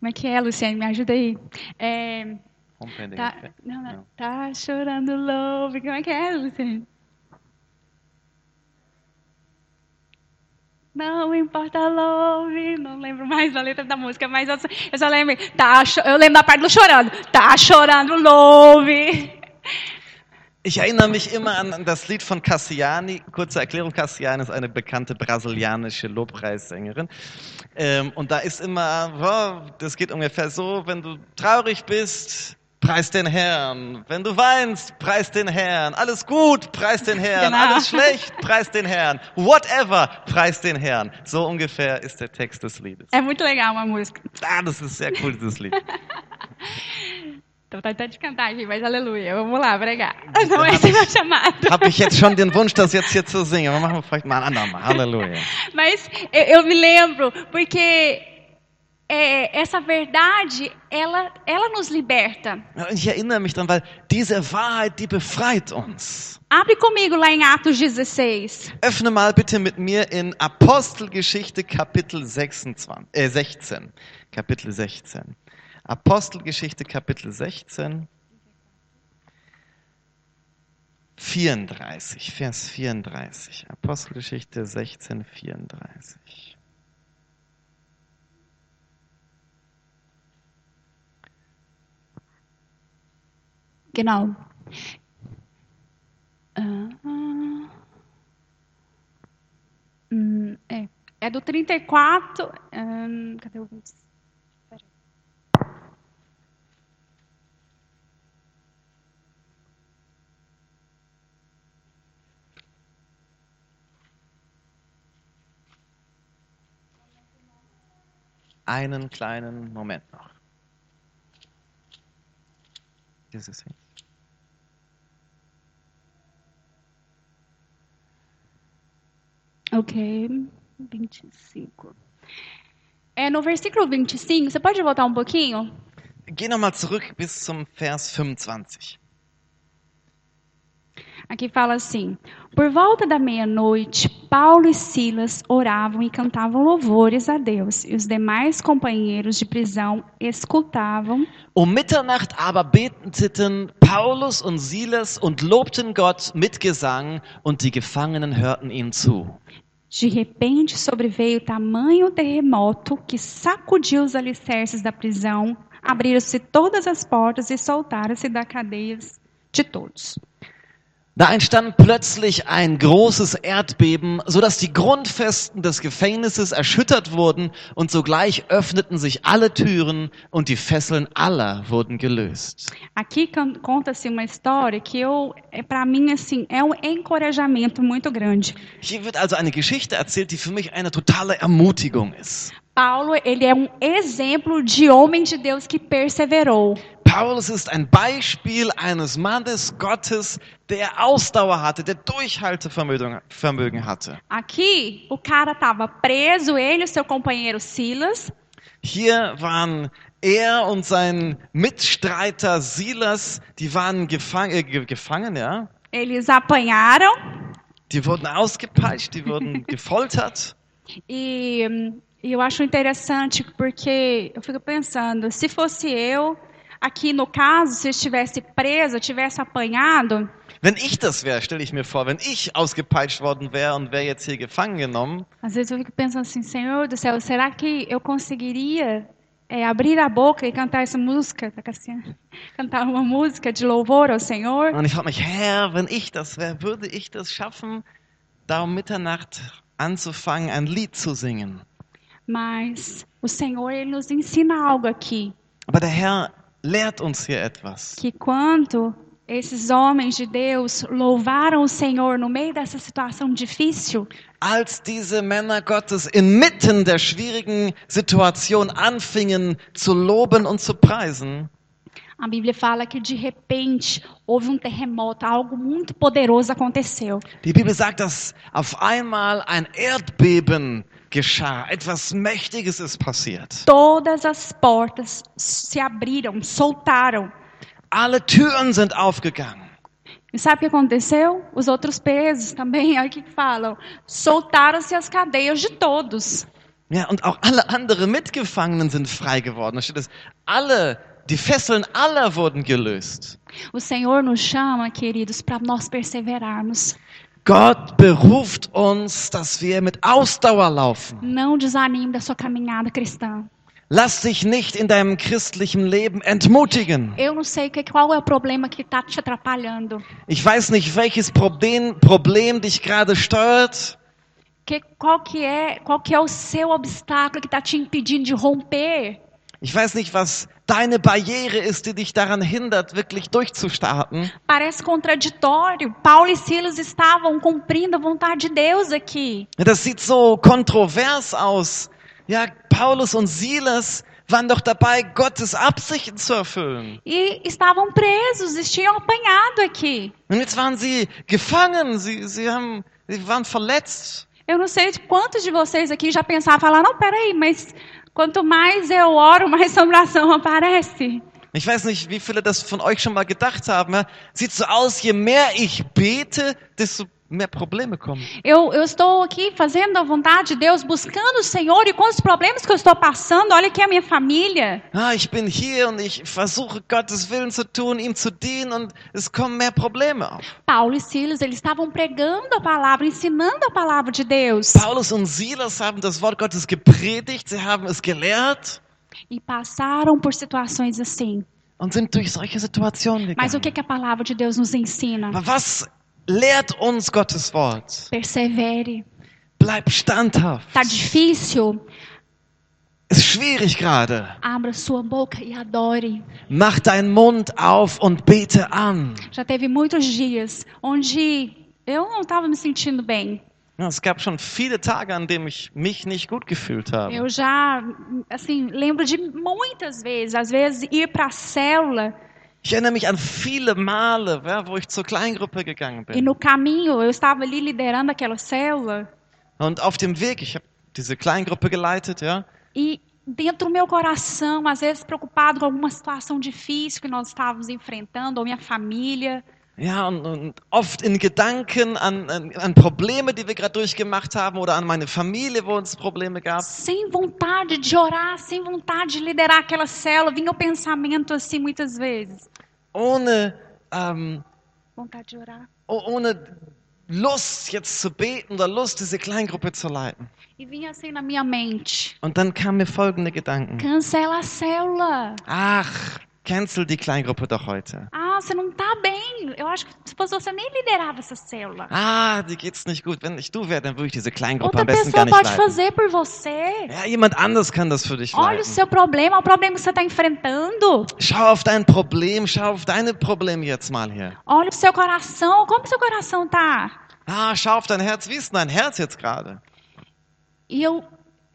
Como é que é, Luciane? Me ajuda aí. É, tá, não, não, tá chorando louco. Como é que é, Luciane? Não importa love, não lembro mais a letra da música, mas eu, só- eu só lembro, tá, eu lembro da parte do chorando, tá chorando love. Ich erinnere mich immer an, das Lied von Cassiani. Kurze Erklärung, Cassiani ist eine bekannte brasilianische Lobpreissängerin. Ähm, und da ist immer, das geht ungefähr so, wenn du traurig bist, preis den Herrn. Wenn du weinst, preis den Herrn. Alles gut, preis den Herrn. Genau. Alles schlecht, preis den Herrn. Whatever, preis den Herrn. So ungefähr ist der Text des Liedes. É muito legal uma música. Ah, das ist sehr cool, dieses Lied. Tô tentando de cantar aqui, mas aleluia. Vamos lá, pregar. Não é esse meu chamado. Habe ich jetzt schon den Wunsch, das jetzt hier zu singen. Machen wir vielleicht mal ein andermal. Halleluja. Mas eu, eu me lembro, porque é, essa verdade, ela, ela nos liberta. Ich erinnere mich dran, weil diese Wahrheit, die befreit uns. Abre comigo lá em Atos 16. Öffne mal bitte mit mir in Apostelgeschichte Kapitel 26, äh 16. Kapitel 16. Apostelgeschichte Kapitel 16. 34, Vers 34. Apostelgeschichte 16, 34. Genau. Uh, ah, hum, é, é do 34. Um, cadê o einen kleinen Moment noch. Dieses hier. Ok, 25. É, no versículo 25, você pode voltar um pouquinho? Geh nochmal zurück bis zum Vers 25. Aqui fala assim: Por volta da meia-noite, Paulo e Silas oravam e cantavam louvores a Deus, e os demais companheiros de prisão escutavam. Um Mitternacht aber beteten Paulus und Silas und lobten Gott mit Gesang, und die Gefangenen hörten ihnen zu. De repente sobreveio tamanho terremoto que sacudiu os alicerces da prisão, abriram-se todas as portas e soltaram-se das cadeias de todos. Da entstand plötzlich ein großes Erdbeben, so dass die Grundfesten des Gefängnisses erschüttert wurden und sogleich öffneten sich alle Türen und die Fesseln aller wurden gelöst. Aqui conta-se uma história que eu, para mim assim, é um encorajamento muito grande. Hier wird also eine Geschichte erzählt, die für mich eine totale Ermutigung ist. Paulo, ele é um exemplo de homem de Deus que perseverou. Paulus ist ein Beispiel eines Mannes Gottes, der Ausdauer hatte, der Durchhaltevermögen Vermögen hatte. Aqui, o cara estava preso, ele e seu companheiro Silas. Hier waren er und sein Mitstreiter Silas, die waren gefang äh, ge- gefangen, ja. Eles apanharam Die wurden ausgepeitscht, die wurden <laughs> gefoltert. e, hum, e eu acho interessante porque eu fico pensando, se fosse eu, aqui no caso, se eu estivesse preso, tivesse apanhado, Wenn ich das wäre, stelle ich mir vor, wenn ich ausgepeitscht worden wäre und wäre jetzt hier gefangen genommen, às vezes eu fico pensando assim, Senhor do céu, será que eu conseguiria é, abrir a boca e cantar essa música, tá, Cassiano? cantar uma música de louvor ao Senhor? und ich frage mich, Herr, wenn ich das wäre, würde ich das schaffen, da um Mitternacht anzufangen, ein Lied zu singen? Mas o Senhor ele nos ensina algo aqui, Aber der Herr lehrt uns hier etwas. que quando esses homens de Deus louvaram o Senhor no meio dessa situação difícil, Als diese Männer Gottes inmitten der schwierigen Situation anfingen zu loben und zu preisen, a Bíblia fala que de repente houve um terremoto, algo muito poderoso aconteceu. die Bibel sagt, dass auf einmal ein Erdbeben geschah. Etwas Mächtiges ist passiert. Todas as portas se abriram, soltaram. Alle Türen sind aufgegangen. E sabe o que aconteceu? Os outros pesos também, olha o que falam. Soltaram-se as cadeias de todos. Ja, und auch alle anderen Mitgefangenen sind frei geworden. Da steht es, alle, die Fesseln aller wurden gelöst. O Senhor nos chama, queridos, para nós perseverarmos. Gott beruft uns, dass wir mit Ausdauer laufen. Não desanime da sua caminhada cristã. Lass dich nicht in deinem christlichen Leben entmutigen. Ich weiß nicht, welches Problem, Problem dich gerade steuert. Que, qual, que é, qual que é o seu obstáculo que está te impedindo de romper? Ich weiß nicht, was deine Barriere ist, die dich daran hindert, wirklich durchzustarten. Parece contraditório. Paulo e Silas estavam cumprindo a vontade de Deus aqui. Das sieht so kontrovers aus. Ja, Paulus und Silas waren doch dabei, Gottes Absichten zu erfüllen. E estavam presos, tinham apanhado aqui. Und jetzt waren sie gefangen, sie, sie, haben, sie waren verletzt. Eu não sei quantos de vocês aqui já pensaram, falar, não, peraí, mas quanto mais eu oro, mais <laughs> assombração aparece. Ich weiß nicht, wie viele das von euch schon mal gedacht haben. Sieht so aus, je mehr ich bete, desto mehr Probleme kommen. Eu, eu estou aqui fazendo a vontade de Deus, buscando o Senhor, e com os problemas que eu estou passando, olha aqui a minha família. Ah, ich bin hier und ich versuche Gottes Willen zu tun, ihm zu dienen und es kommen mehr Probleme auf. Paulo e Silas, eles estavam pregando a palavra, ensinando a palavra de Deus. Paulus und Silas haben das Wort Gottes gepredigt, sie haben es gelehrt E passaram por situações assim. und sind durch solche Situationen Mas o gegangen. que, que a palavra de Deus nos ensina? Aber was lehrt uns Gottes Wort? Persevere. Bleib standhaft. Tá difícil? Ist schwierig gerade. Abra sua boca e adore. Mach deinen Mund auf und bete an. Já teve muitos dias onde eu não estava me sentindo bem. Ja, es gab schon viele Tage, an denen ich mich nicht gut gefühlt habe. Eu já, assim, lembro de muitas vezes, às vezes ir para a célula Ich erinnere mich an viele Male, ja, wo ich zur Kleingruppe gegangen e bin. no caminho eu estava ali liderando aquela célula Und auf dem Weg, ich habe diese Kleingruppe geleitet, ja. e dentro do meu coração, às vezes preocupado com alguma situação difícil que nós estávamos enfrentando, ou minha família, Ja, und, und oft in Gedanken an, an, an Probleme, die wir gerade durchgemacht haben oder an meine Familie, wo es Probleme gab. sem vontade de orar, sem vontade de liderar aquela célula, vinha o pensamento assim muitas vezes. Ohne, ähm, oh- ohne Lust jetzt zu beten oder Lust, diese Kleingruppe zu leiten. E Und dann kamen mir folgende Gedanken. cancela a célula. Ach, cancel die Kleingruppe doch heute. Ah, você não tá bem. Eu acho que se você nem liderava essa célula. Ah, dir geht's nicht gut. Wenn ich du wäre, dann würde ich diese Kleingruppe Outra am besten gar pessoa nicht pode leiten. fazer por você. Ja, jemand anders kann das für dich Olha o leiten. seu problema, o problema que você está enfrentando. Schau auf dein Problem, schau auf deine Probleme jetzt mal hier. Olha o seu coração, como seu coração tá? Ah, schau auf dein Herz. Wie ist denn dein Herz jetzt gerade? E eu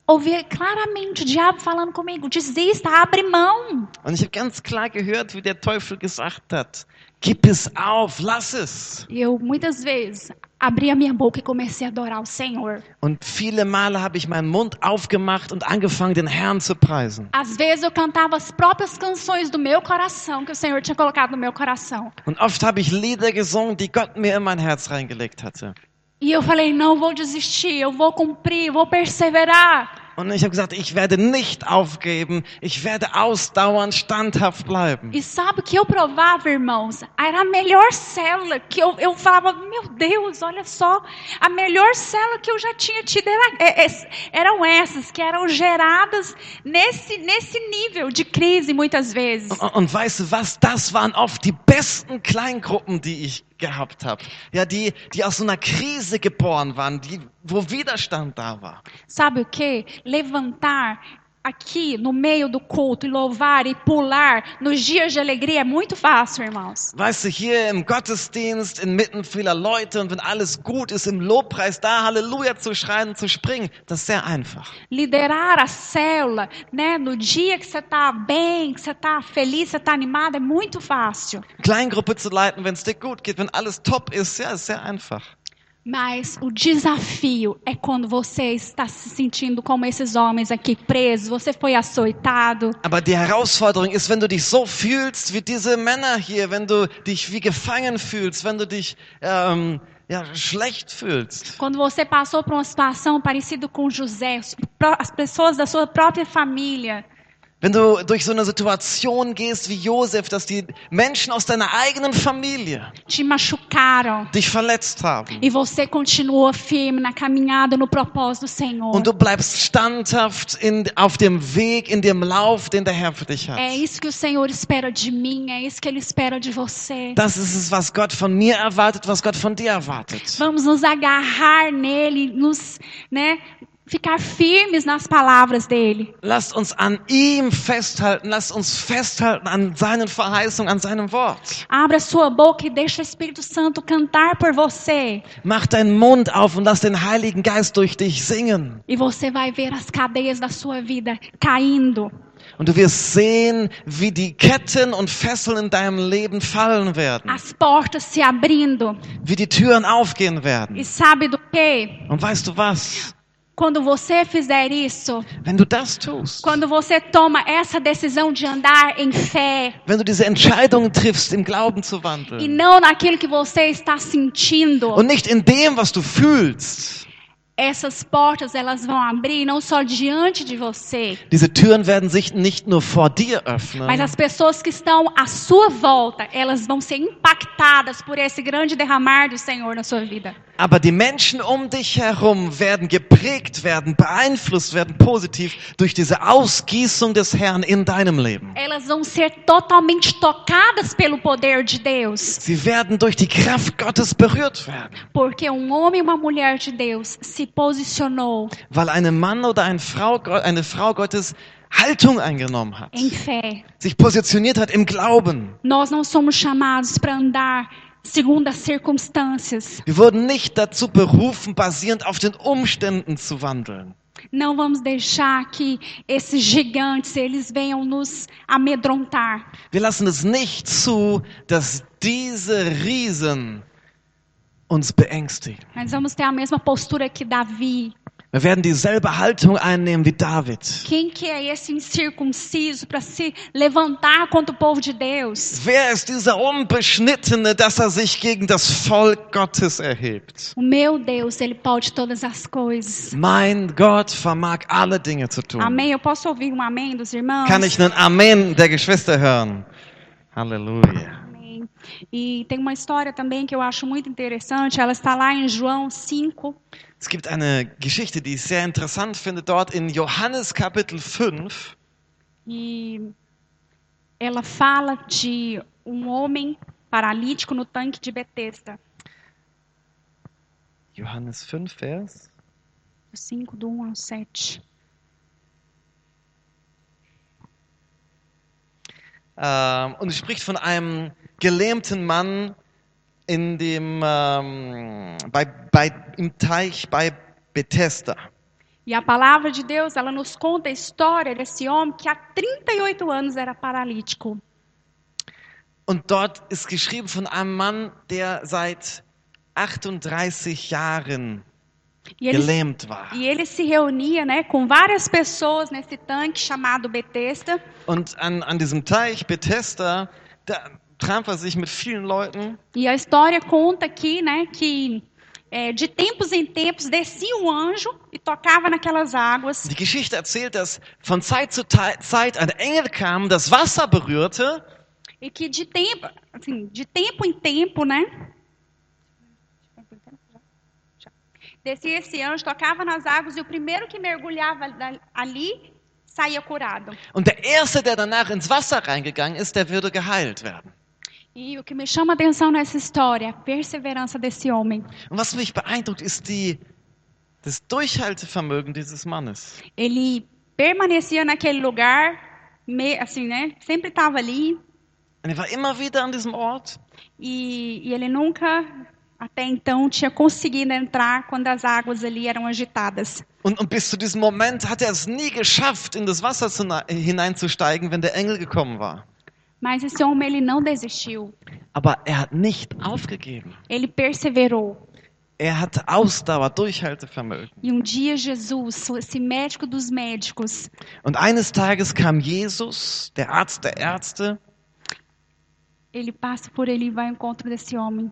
ouvi claramente o diabo falando comigo: desista, abre mão. Und ich habe ganz klar gehört, wie der Teufel gesagt hat, gib es auf, lass es. E eu muitas vezes abri a minha boca e comecei a adorar o Senhor. Und viele Male habe ich meinen Mund aufgemacht und angefangen, den Herrn zu preisen. Às vezes eu cantava as próprias canções do meu coração que o Senhor tinha colocado no meu coração. Und oft habe ich Lieder gesungen, die Gott mir in mein Herz reingelegt hatte. E eu falei: não vou desistir, eu vou cumprir, vou perseverar. Und ich habe gesagt, ich werde nicht aufgeben, ich werde ausdauernd standhaft bleiben. E sabe o que eu provava, irmãos? Era a melhor célula que eu, eu falava, meu Deus, olha só, a melhor célula que eu já tinha tido era, é- é- eram essas, que eram geradas nesse, nesse nível de crise muitas vezes. Und, und weißt du was? Das waren oft die besten Kleingruppen, die ich gehabt habe. Ja, die, die aus einer Krise geboren waren, die, wo Widerstand da war. Sabe o que? Levantar aqui no meio do culto e louvar e pular nos dias de alegria é muito fácil, irmãos. Weißt du, hier im Gottesdienst, inmitten vieler Leute und wenn alles gut ist, im Lobpreis da Halleluja zu schreien zu springen, das ist sehr einfach. Liderar a célula, né, no dia que você está bem, que você está feliz, você está animado, é muito fácil. Kleingruppe zu leiten, wenn es dir gut geht, wenn alles top ist, ja, ist sehr einfach. Mas o desafio é quando você está se sentindo como esses homens aqui presos, você foi açoitado, Aber die Herausforderung ist, wenn du dich so fühlst wie diese Männer hier, wenn du dich wie gefangen fühlst, wenn du dich ähm, ja, schlecht fühlst. quando você passou por uma situação parecida com José, as pessoas da sua própria família, Wenn du durch so eine Situation gehst wie Josef, dass die Menschen aus deiner eigenen Familie te machucaram. dich verletzt haben E você continuou firme na caminhada no propósito do Senhor. und du bleibst standhaft in, auf dem Weg, in dem Lauf, den der Herr für dich hat. É isso que o Senhor espera de mim, é isso que Ele espera de você. Das ist es, was Gott von mir erwartet, was Gott von dir erwartet. Vamos nos agarrar nele, nos, né, ficar firmes nas palavras dele. Lasst uns an ihm festhalten, lasst uns festhalten an seinen Verheißungen, an seinem Wort. Abra sua boca e deixa o Espírito Santo cantar por você. Mach deinen Mund auf und lass den Heiligen Geist durch dich singen. E você vai ver as cadeias da sua vida caindo. Und du wirst sehen, wie die Ketten und Fesseln in deinem Leben fallen werden, As portas se abrindo. wie die Türen aufgehen werden. E sabe do que? Und weißt du was? Quando você fizer isso, tust, quando você toma essa decisão de andar em fé wenn du diese Entscheidung triffst, im Glauben zu e wandeln não naquilo que você está sentindo, und nicht in dem, was du fühlst, essas portas elas vão abrir não só diante de você, diese Türen werden sich nicht nur vor dir öffnen, mas as pessoas que estão à sua volta, elas vão ser impactadas por esse grande derramar do Senhor na sua vida. aber die Menschen um dich herum werden geprägt werden, beeinflusst werden positiv durch diese Ausgießung des Herrn in deinem Leben. Elas vão ser totalmente tocadas pelo poder de Deus, Sie werden durch die Kraft Gottes berührt werden, porque um homem e uma mulher de Deus se posicionou weil ein Mann oder eine Frau, eine Frau Gottes Haltung eingenommen hat, em fé. sich positioniert hat im Glauben. Nós não somos chamados para andar segundo as circunstâncias. Wir wurden nicht dazu berufen, basierend auf den Umständen zu wandeln. Não vamos deixar que esses gigantes eles venham nos amedrontar. Wir lassen es nicht zu, dass diese Riesen uns beängstigen. Vamos ter a mesma postura que Davi. Wir werden dieselbe Haltung einnehmen wie David. Quem que é esse incircunciso para se levantar contra o povo de Deus? Wer ist dieser Unbeschnittene, dass er sich gegen das Volk Gottes erhebt? O meu Deus, ele pode todas as coisas. Mein Gott vermag alle Dinge zu tun. Amém? Eu posso ouvir um amém dos irmãos? Kann ich einen Amen der Geschwister hören? Halleluja. E tem uma história também que eu acho muito interessante. Ela está lá em João 5, Es gibt eine Geschichte, die ich sehr interessant finde, dort in Johannes Kapitel 5. e ela fala de um homem paralítico no tanque de Betesda. Johannes 5, Vers. 5, do 1 ao 7. Ähm, und es spricht von einem gelähmten Mann in dem, ähm, bei, bei, im Teich bei Bethesda. E a palavra de Deus, ela nos conta a história desse homem que há 38 anos era paralítico. Und dort ist geschrieben von einem Mann, der seit 38 Jahren E ele, gelähmt war. e ele se reunia né, com várias pessoas nesse tanque chamado Betesda. Und an, an diesem Teich Bethesda, da traf er sich mit vielen Leuten. E a história conta aqui né, que é, de tempos em tempos descia um anjo e tocava naquelas águas. Die Geschichte erzählt, dass von Zeit zu Zeit ein Engel kam, das Wasser berührte E que de tempo, assim, de tempo em tempo, né? Descia esse anjo, tocava nas águas e o primeiro que mergulhava ali saía curado. und der Erste, der danach ins Wasser reingegangen ist, der würde geheilt werden. E o que me chama a atenção nessa história é a perseverança desse homem. Und was mich beeindruckt, ist die, das Durchhaltevermögen dieses Mannes. Ele permanecia naquele lugar, me- assim, né? Sempre estava ali Und er war immer wieder an diesem Ort e, e ele nunca, até então, tinha conseguido entrar quando as águas ali eram agitadas. Und, und bis zu diesem Moment hat er es nie geschafft, in das Wasser zu, hineinzusteigen, wenn der Engel gekommen war. Mas esse homem ele não desistiu. Aber er hat nicht aufgegeben. Ele perseverou. Er hatte Ausdauer, Durchhaltevermögen. E um dia Jesus, esse médico dos médicos, Und eines Tages kam Jesus, der Arzt der Ärzte, ele passa por ele e vai ao encontro desse homem.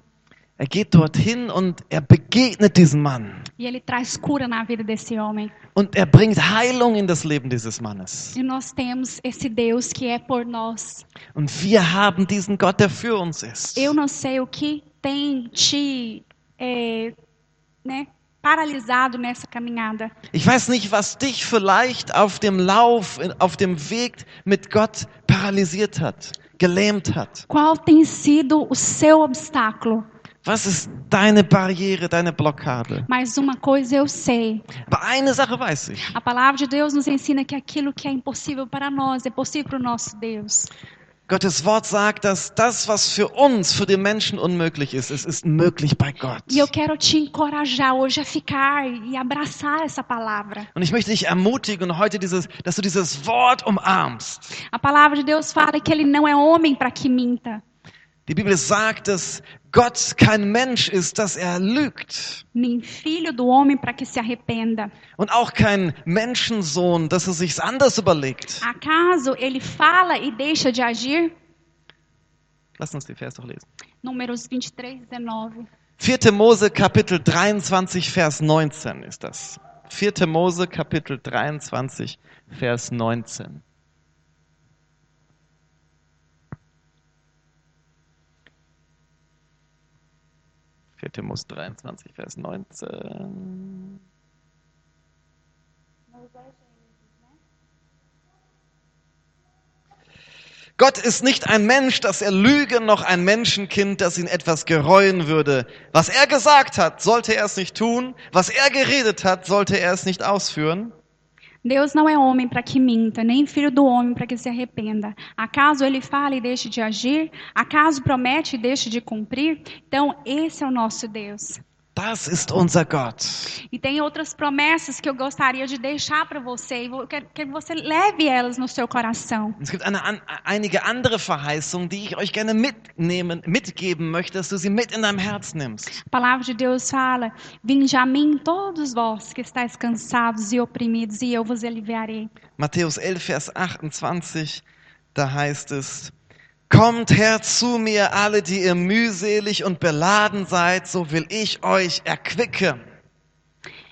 Er geht dorthin und er begegnet diesem Mann. E ele traz cura na vida desse homem. Und er bringt Heilung in das Leben dieses Mannes. E nós temos esse Deus que é por nós. Und wir haben diesen Gott, der für uns ist. Eu não sei o que tem te é, né, paralisado nessa caminhada. Ich weiß nicht, was dich vielleicht auf dem Lauf, auf dem Weg mit Gott paralysiert hat, gelähmt hat. Qual tem sido o seu obstáculo? Was ist deine Barriere, deine Blockade? Mas uma coisa eu sei: Aber eine Sache weiß ich. a palavra de Deus nos ensina que aquilo que é impossível para nós é possível para o nosso Deus. Gottes Wort sagt, dass das, was für uns, für den Menschen unmöglich ist, es ist möglich bei Gott. E eu quero te encorajar hoje a ficar e abraçar essa palavra. Und ich möchte dich ermutigen, heute dieses, dass du dieses Wort umarmst. A palavra de Deus fala que ele não é homem para que minta, Die Bibel sagt, dass Gott kein Mensch ist, dass er lügt. nem filho do homem para que se arrependa. Und auch kein Menschensohn, dass er sich's anders überlegt. Acaso ele fala e deixa de agir? Lass uns den Vers doch lesen. Números 23, 19. 4. Mose Kapitel 23, Vers 19 ist das. 4. Mose Kapitel 23, Vers 19. Vierte Mose 23, Vers 19. Gott ist nicht ein Mensch, dass er lüge, noch ein Menschenkind, das ihn etwas gereuen würde. Was er gesagt hat, sollte er es nicht tun. Was er geredet hat, sollte er es nicht ausführen. Deus não é homem para que minta, nem filho do homem para que se arrependa. Acaso ele fala e deixe de agir? Acaso promete e deixe de cumprir? Então, esse é o nosso Deus. Das ist unser Gott. E tem outras promessas que eu gostaria de deixar para você e eu quero que você leve elas no seu coração. Es gibt eine, an, einige andere Verheißungen, die ich euch gerne mitnehmen, mitgeben möchte, dass du sie mit in deinem Herz nimmst. A palavra de Deus fala: Vinde a mim todos vós que estáis cansados e oprimidos, e eu vos aliviarei. Matthäus 11, Vers 28, da heißt es, Kommt her zu mir, alle, die ihr mühselig und beladen seid, so will ich euch erquicken.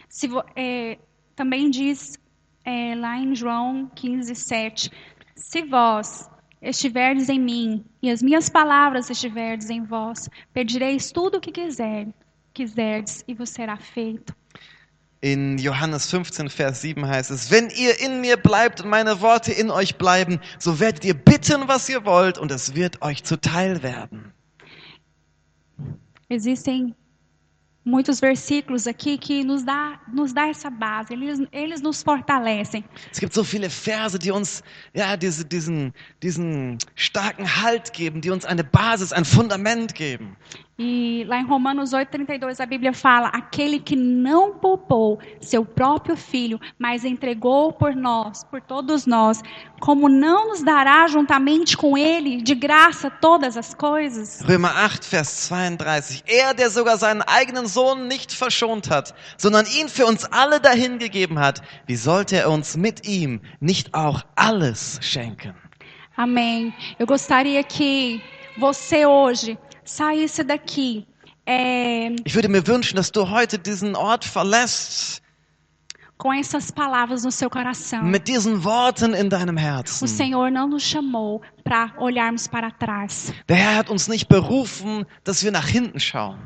Se é, também diz é, lá em João 15, 7: Se vós estiverdes em mim e as minhas palavras estiverdes em vós, pedireis tudo o que quiser, quiserdes e vos será feito. In Johannes 15, Vers 7 heißt es, wenn ihr in mir bleibt und meine Worte in euch bleiben, so werdet ihr bitten, was ihr wollt, und es wird euch zuteil werden. Existem muitos versículos aqui que nos dá, nos dá essa base, eles, eles nos fortalecem. Es gibt so viele Verse, die uns ja, diese, diesen, diesen starken Halt geben, die uns eine Basis, ein Fundament geben. E lá em Romanos 8,32 a Bíblia fala: aquele que não poupou seu próprio filho, mas entregou por nós, por todos nós, como não nos dará juntamente com ele de graça todas as coisas? Römer 8, Vers 32. Er, der sogar seinen eigenen Sohn nicht verschont hat, sondern ihn für uns alle dahingegeben hat, wie sollte er uns mit ihm nicht auch alles schenken? Amém. Eu gostaria que você hoje saísse daqui é, Ich würde mir wünschen, dass du heute diesen Ort verlässt com essas palavras no seu coração. mit diesen Worten in deinem O Herzen. Senhor não nos chamou para olharmos para trás. Der Herr hat uns nicht berufen, dass wir nach hinten schauen.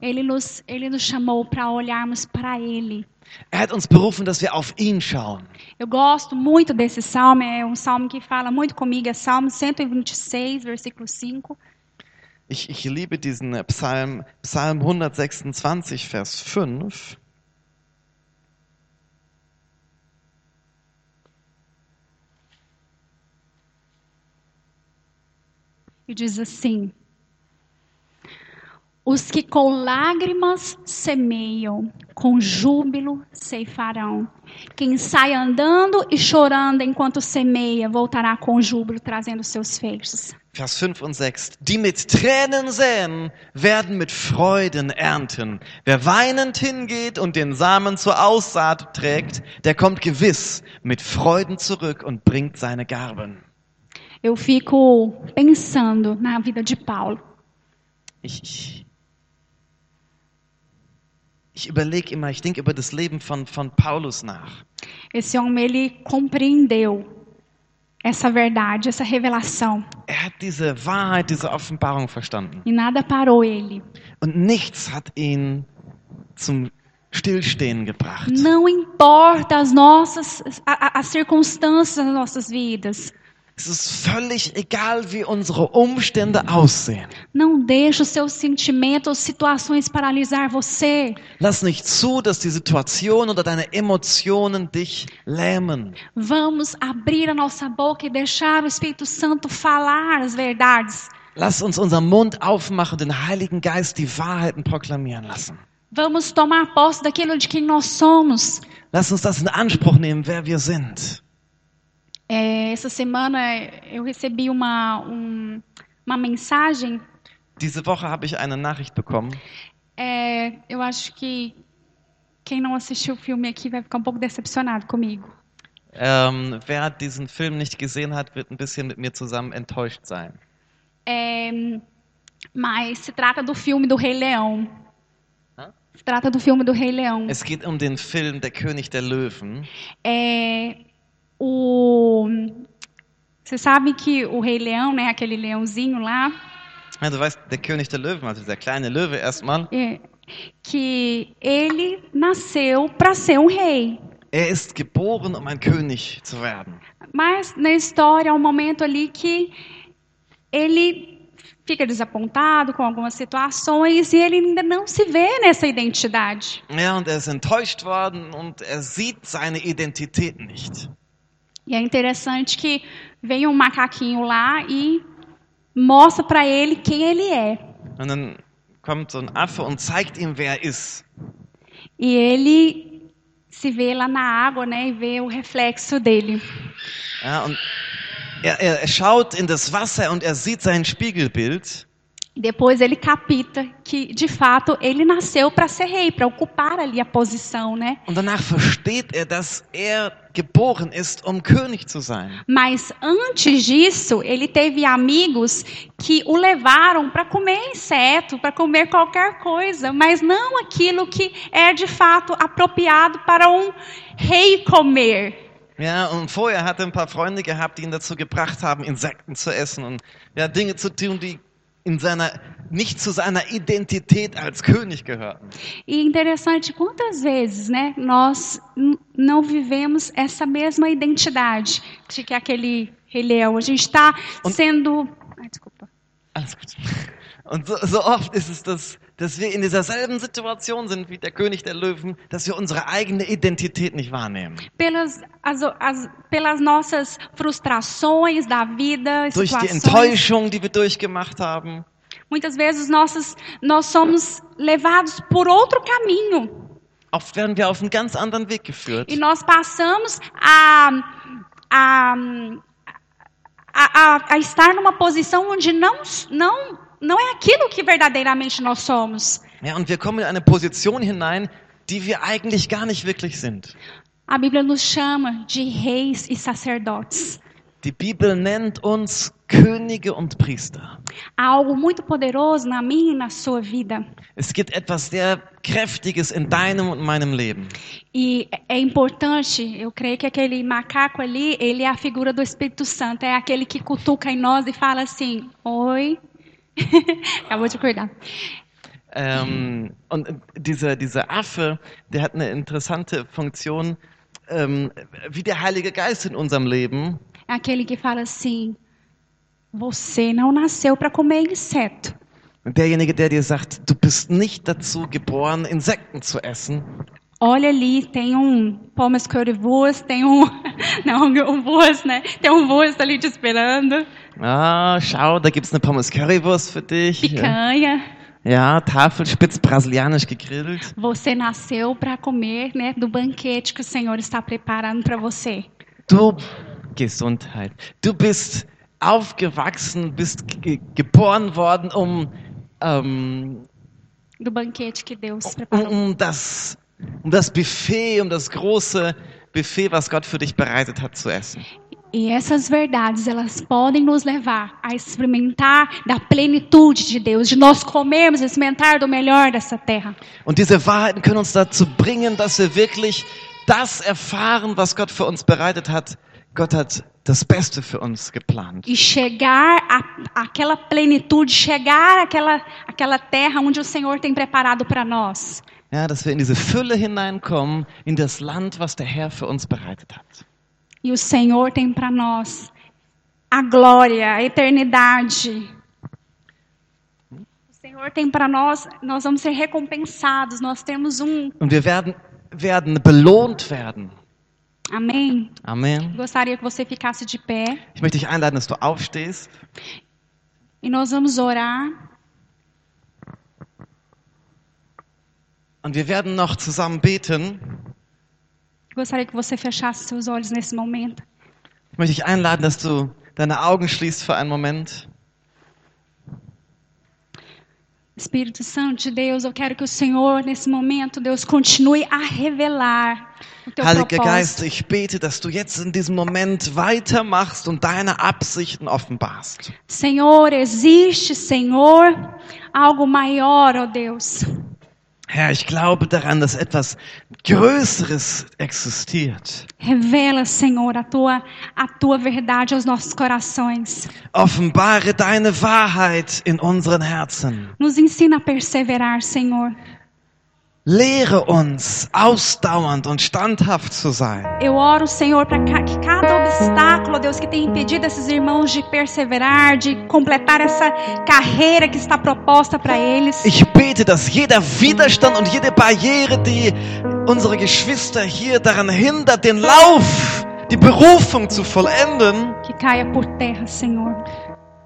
Ele nos, ele nos chamou para olharmos para Ele. Er hat uns berufen, dass wir auf ihn schauen. Eu gosto muito desse salmo, é um salmo que fala muito comigo, é Salmo 126, versículo 5. Ich, ich liebe diesen äh, Psalm, Psalm 126, Vers 5. E diz assim: Os que com lágrimas semeiam, com júbilo ceifarão. Quem sai andando e chorando enquanto semeia, voltará com júbilo, trazendo seus feixes. Vers 5 und 6. Die mit Tränen säen, werden mit Freuden ernten. Wer weinend hingeht und den Samen zur Aussaat trägt, der kommt gewiss mit Freuden zurück und bringt seine Garben. Eu fico pensando na vida de Paulo. Ich, ich, ich überlege immer, ich denke über das Leben von, von Paulus nach. Esse homem ele compreendeu essa verdade, essa revelação, Er hat diese Wahrheit, diese Offenbarung verstanden. e nada parou ele. Und nichts hat ihn zum Stillstehen gebracht. Não importa as nossas as circunstâncias das nossas vidas. Es ist völlig egal, wie unsere Umstände aussehen. Não deixe os seus sentimentos situações paralisar você. Lass nicht zu, dass die Situation oder deine Emotionen dich lähmen. Vamos abrir a nossa boca e deixar o Espírito Santo falar as verdades. Lass uns unseren Mund aufmachen, den Heiligen Geist die Wahrheiten proklamieren lassen. Vamos tomar posse daquilo de quem nós somos. Lass uns das in Anspruch nehmen, wer wir sind. É, essa semana eu recebi uma, um- uma mensagem. Diese Woche habe ich eine Nachricht bekommen. É, eu acho que quem não assistiu o filme aqui vai ficar um pouco decepcionado comigo. Ähm, wer diesen Film nicht gesehen hat, wird ein bisschen mit mir zusammen enttäuscht sein. É, mas se trata do filme do Rei Leão. Hã? Se trata do filme do Rei Leão. Es geht um den Film Der König der Löwen. É, o, você sabe que o Rei Leão, né, aquele leãozinho lá, Ja, du weißt, der König der Löwen, also dieser kleine Löwe erstmal, é, que ele nasceu para ser um rei. er ist geboren, um ein König zu werden. Mas na história há um momento ali que ele fica desapontado com algumas situações e ele ainda não se vê nessa identidade. Ja, und er ist enttäuscht worden und er sieht seine Identität nicht. E é interessante que vem um macaquinho lá e mostra para ele quem ele é. Und dann kommt so ein Affe und zeigt ihm, wer er ist. E ele se vê lá na água, né, e vê o reflexo dele. Ja, und er, er, er schaut in das Wasser und er sieht sein Spiegelbild. Depois ele capta que, de fato, ele nasceu para ser rei, para ocupar ali a posição, né? Und danach versteht er, dass er geboren ist, um König zu sein. Mas antes disso, ele teve amigos que o levaram para comer inseto, para comer qualquer coisa, mas não aquilo que é de fato apropriado para um rei comer. Ja, und vorher hat er ein paar Freunde gehabt, die ihn dazu gebracht haben, Insekten zu essen und ja, Dinge zu tun, die in seiner, nicht zu seiner Identität als König gehörten. E interessante quantas vezes, né, nós não vivemos essa mesma identidade de que aquele rei leão. A gente está sendo. Ai, desculpa. Alles gut. Und so, so oft ist es das, dass wir in dieser selben Situation sind wie der König der Löwen, dass wir unsere eigene Identität nicht wahrnehmen. Pelas, as, as, pelas nossas frustrações da vida, Durch die. Enttäuschung, die wir durchgemacht haben. Muitas vezes nossas, nós somos levados por outro caminho. Oft werden wir auf einen ganz anderen Weg geführt. E nós passamos a, a, a, a, a estar numa posição onde não, não, não é aquilo que verdadeiramente nós somos. Ja, und wir kommen in eine Position hinein, die wir eigentlich gar nicht wirklich sind. A Bíblia nos chama de reis e sacerdotes. Die Bibel nennt uns Könige und Priester. Há algo muito poderoso na minha e na sua vida. Es gibt etwas sehr Kräftiges in deinem und meinem Leben. E é importante, eu creio que aquele macaco ali, ele é a figura do Espírito Santo, é aquele que cutuca em nós e fala assim: Oi. Acabou de acordar. Ähm, und dieser, dieser Affe, der hat eine interessante Funktion, ähm, wie der Heilige Geist in unserem Leben. É aquele que fala assim: Você não nasceu para comer inseto. Derjenige, der dir sagt, du bist nicht dazu geboren, Insekten zu essen. Olha ali, tem um pommes currywurst, tem um. <laughs> Não, um Wurst, né? Tem um Wurst ali te esperando. Ah, schau, da gibt's eine Pommes Currywurst für dich. Picanha. Ja, Tafelspitz brasilianisch gegrillt. Você nasceu para comer, né? Do banquete que o Senhor está preparando para você. Du, Gesundheit. Du bist aufgewachsen, bist ge geboren worden, um, ähm, Do banquete que Deus um, preparou. um, das, um das Buffet, um das große Buffet, was Gott für dich bereitet hat, zu essen. E essas verdades, elas podem nos levar a experimentar da plenitude de Deus, de nós comermos, experimentar do melhor dessa terra. Und diese Wahrheiten können uns dazu bringen, dass wir wirklich das erfahren, was Gott für uns bereitet hat. Gott hat das Beste für uns geplant. E chegar àquela plenitude, chegar àquela, àquela terra onde o Senhor tem preparado para nós. Ja, dass wir in diese Fülle hineinkommen, in das Land, was der Herr für uns bereitet hat. E o Senhor tem para nós a glória, a eternidade. O Senhor tem para nós, nós vamos ser recompensados, nós temos um. Und wir werden, werden belohnt werden. Amém? Amen. Gostaria que você ficasse de pé Ich möchte dich einladen, dass du aufstehst. e nós vamos orar. Und wir werden noch zusammen beten. Gostaria que você fechasse seus olhos nesse momento. Ich möchte dich einladen, dass du deine Augen schließt für einen Moment. Espírito Santo de Deus, eu quero que o Senhor, nesse momento, Deus, continue a revelar o teu Heiliger Geist, propósito. ich bete, dass du jetzt in diesem Moment weitermachst und deine Absichten offenbarst. Senhor, existe, Senhor, algo maior, ó Deus. Herr, ich glaube daran, dass etwas Größeres existiert. Revela, Senhor, a tua, a tua verdade aos nossos corações. Offenbare deine Wahrheit in unseren Herzen. Nos ensina a perseverar, Senhor. Lehre uns, ausdauernd und standhaft zu sein. Eu oro, Senhor, para que cada obstáculo, Deus, que tem impedido esses irmãos de perseverar, de completar essa carreira que está proposta para eles. Ich bete, dass jeder Widerstand und jede Barriere, die unsere Geschwister hier daran hindert, den Lauf, die Berufung zu vollenden, Que caia por terra, Senhor.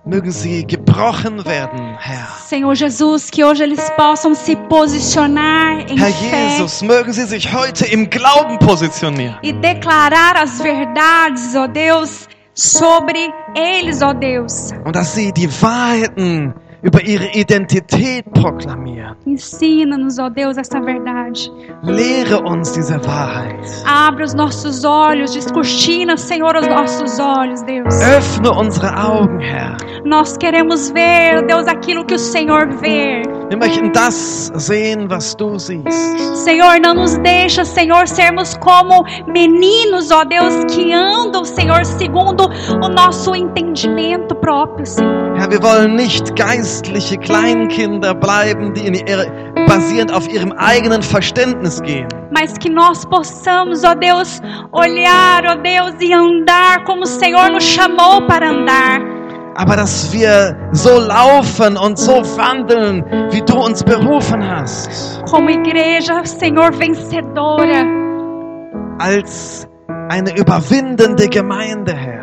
Mögen sie gebrochen werden, Herr. Senhor Jesus, que hoje eles possam se posicionar em Herr fé Jesus, mögen sie sich heute im Glauben positionieren. e declarar as verdades, ó Deus, sobre eles, ó Deus. Und dass sie die Wahrheiten über ihre Identität proklamieren. Ensina-nos, ó Deus, essa verdade. Lehre uns diese Wahrheit. Abre os nossos olhos, descortina, Senhor, os nossos olhos, Deus. Öffne unsere Augen, Herr. Nós queremos ver, Deus, aquilo que o Senhor vê. Wir möchten das sehen, was du siehst. Senhor, não nos deixa, Senhor, sermos como meninos, ó Deus, que andam, Senhor, segundo o nosso entendimento próprio, Senhor. Herr, wir wollen nicht geistliche Kleinkinder bleiben, die in ihre, basierend auf ihrem eigenen Verständnis gehen. Mas que nós possamos, ó Deus, olhar, ó Deus, e andar como o Senhor nos chamou para andar. Aber dass wir so laufen und so wandeln, wie du uns berufen hast. Como igreja, Senhor, vencedora. Als eine überwindende Gemeinde, Herr.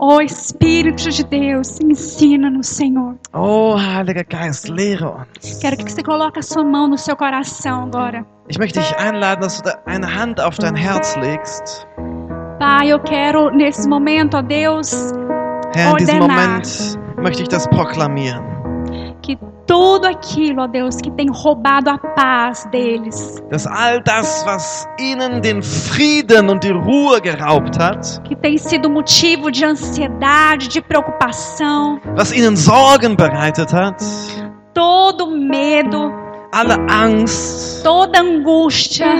Ó Espírito de Deus, ensina-nos, Senhor. Oh, Heiliger Geist, lehre uns. Quero que você coloque a sua mão no seu coração agora. Ich möchte dich einladen, dass du eine Hand auf dein Herz legst. Pai, eu quero nesse momento, ó Deus, Herr, in diesem Ordenar. Moment möchte ich das proklamieren. Tudo aquilo, ó Deus, que tem roubado a paz deles, Dass all das, was ihnen den Frieden und die Ruhe geraubt hat, que tem sido motivo de ansiedade, de preocupação, was ihnen Sorgen bereitet hat, todo medo, alle Angst, toda angústia,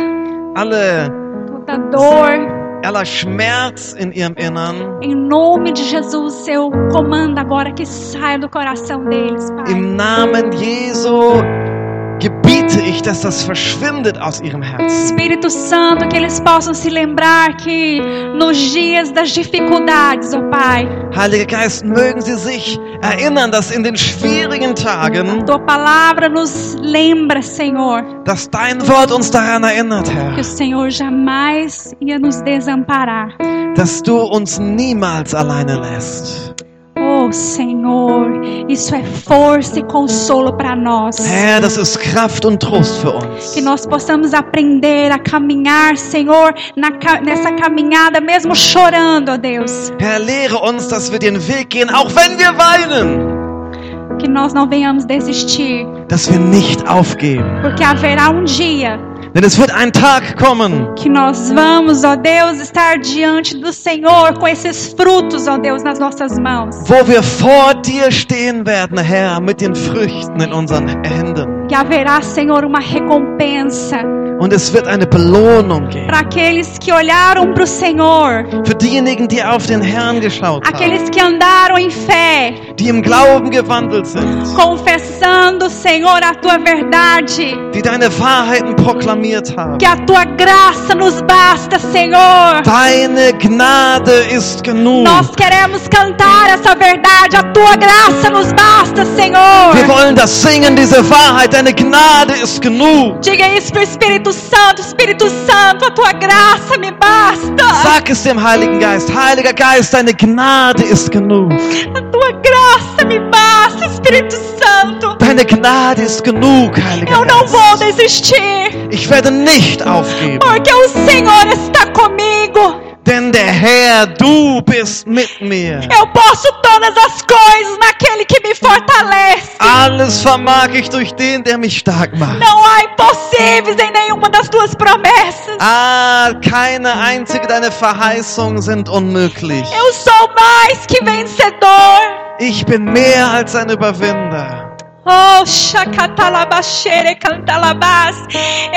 alle, toda dor, aller Schmerz in ihrem Innern, em nome de Jesus, eu comando agora que saia do coração deles, Pai. im Namen Jesu gebiete ich, dass das verschwindet aus ihrem Herzen. Espírito Santo, que eles possam se lembrar que nos dias das dificuldades, ó Pai, Heiliger Geist, mögen sie sich erinnern, dass in den schwierigen Tagen, Tua palavra nos lembra, Senhor, dass dein Wort uns daran erinnert, Herr, que o Senhor jamais ia nos desamparar. dass du uns niemals alleine lässt. Oh, Senhor, isso é força e consolo para nós. Herr, das ist Kraft und Trost für uns. Que nós possamos aprender a caminhar, Senhor, na nessa caminhada, mesmo chorando, ó Deus. Herr, lehre uns, dass wir den Weg gehen, auch wenn wir weinen, Que nós não venhamos desistir, dass wir nicht aufgeben. porque haverá um dia Denn es wird ein Tag kommen, que nós vamos, ó Deus, estar diante do Senhor com esses frutos, ó Deus, nas nossas mãos. wo wir vor dir stehen werden, Herr, mit den Früchten in unseren Händen. Que haverá, Senhor, uma recompensa Und es wird eine Belohnung geben. para aqueles que olharam para o Senhor, Für diejenigen, die auf den Herrn geschaut haben, aqueles que andaram em fé, die im Glauben gewandelt sind, confessando, Senhor, a tua verdade. die deine Wahrheiten proklamiert haben. Que a tua graça nos basta, Senhor. Deine Gnade ist genug. Nós queremos cantar essa verdade. A tua graça nos basta, Wir Senhor. wollen das singen, diese Wahrheit. Deine Gnade ist genug. Diga isso pro Espírito Santo, Espírito Santo, a tua graça me basta. Sag es dem Heiligen Geist. Heiliger Geist, deine Gnade ist genug. A tua graça me basta, Espírito Santo. Deine Gnade ist genug, Heiliger Eu não vou Geist. desistir, Ich werde nicht aufgeben, porque o Senhor está comigo. Denn der Herr, du bist mit mir. Eu posso todas as coisas naquele que me fortalece. Alles vermag ich durch den, der mich stark macht. Não há impossíveis em nenhuma das tuas promessas. Ah, keine einzige deiner Verheißungen sind unmöglich. Eu sou mais que vencedor. Ich bin mehr als ein Überwinder. Oh, shakatalabashere cantalabás.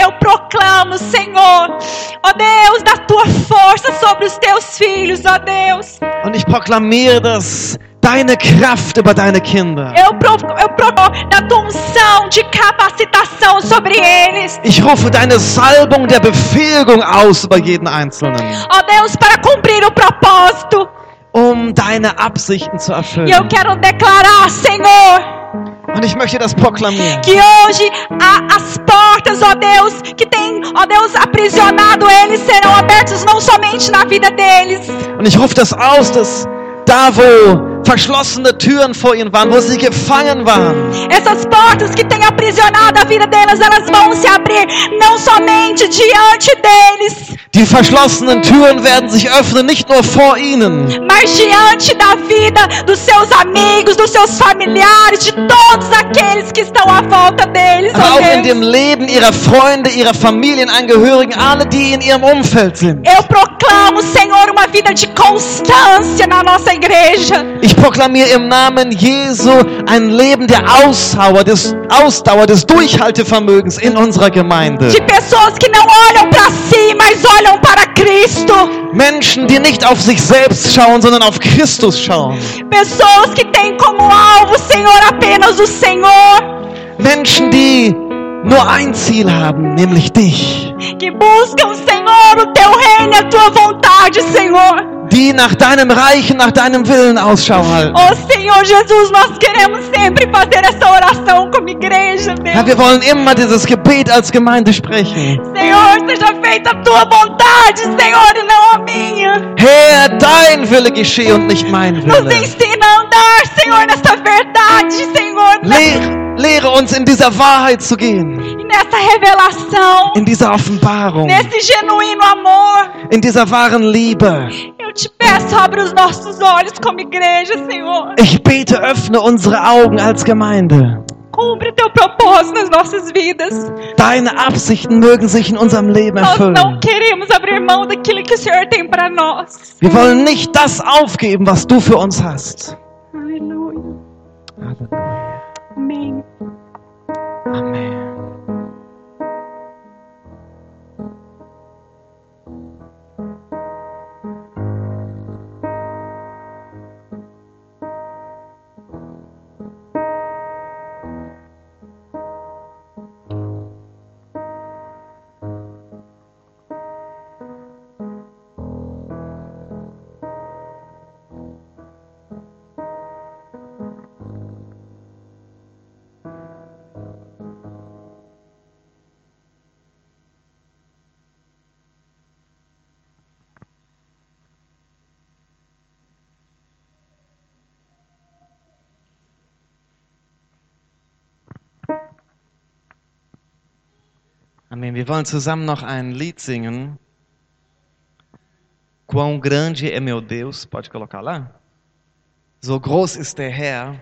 Eu proclamo, Senhor, ó Deus, da tua força sobre os teus filhos, ó Deus. Und ich proklamiere, dass deine Kraft über deine Kinder. Eu provo, eu provo da tua unção de capacitação sobre eles. Ich rufe deine Salbung der Befähigung aus über jeden Einzelnen, Ó Deus, para cumprir o propósito. um deine Absichten zu E eu erfüllen. quero declarar, Senhor, Und ich möchte das proklamieren. que hoje a- as portas, ó Deus, que tem, ó Deus, aprisionado eles, serão abertas não somente na vida deles, Und ich rufe das aus, dass da, wo verschlossene Türen vor ihnen waren, wo sie gefangen waren, essas portas que têm aprisionado a vida delas, elas vão se abrir não somente diante deles, die verschlossenen Türen werden sich öffnen, nicht nur vor ihnen, mas diante da vida dos seus amigos, dos seus familiares, de todos aqueles que estão à volta deles, aber auch in dem Leben ihrer Freunde, ihrer Familienangehörigen, alle, die in ihrem Umfeld sind. Eu proclamo, Senhor, uma vida de constância na nossa igreja. Ich proklamiere im Namen Jesu ein Leben der Ausdauer, des, Ausdauer, des Durchhaltevermögens in unserer Gemeinde. De pessoas que não olham para si, mas olham para Cristo. Menschen, die nicht auf sich selbst schauen, sondern auf Christus schauen. Pessoas que têm como alvo, Senhor, apenas o Senhor. Menschen, die nur ein Ziel haben, nämlich dich. Que buscam, Senhor, o teu reino e a tua vontade, Senhor. Die nach deinem Reich und nach deinem Willen Ausschau halten. Oh, Senhor Jesus, nós queremos sempre fazer essa oração como igreja, Herr, Deus. wir wollen immer dieses Gebet als Gemeinde sprechen. Senhor, seja feita a tua vontade, Senhor, e não a minha. Herr, dein Wille geschehe und nicht mein Nos Wille. ensina a andar, Senhor, nessa verdade, Senhor, Lehre, lehre uns in dieser Wahrheit zu gehen, e nessa revelação, in dieser Offenbarung, nesse genuíno amor. in dieser wahren Liebe. Eu te peço, abre os nossos olhos como igreja, Senhor. Ich bete, öffne unsere Augen als Gemeinde. Cumpre teu propósito nas nossas vidas. Deine Absichten mögen sich in unserem Leben Nós não erfüllen. queremos abrir mão daquilo que o Senhor tem para nós. Wir wollen nicht das aufgeben, was du für uns hast. Aleluia. Amém. Amen. Amém. Wir wollen zusammen noch ein Lied singen. Quão grande é meu Deus. Pode colocar lá? So groß ist der Herr.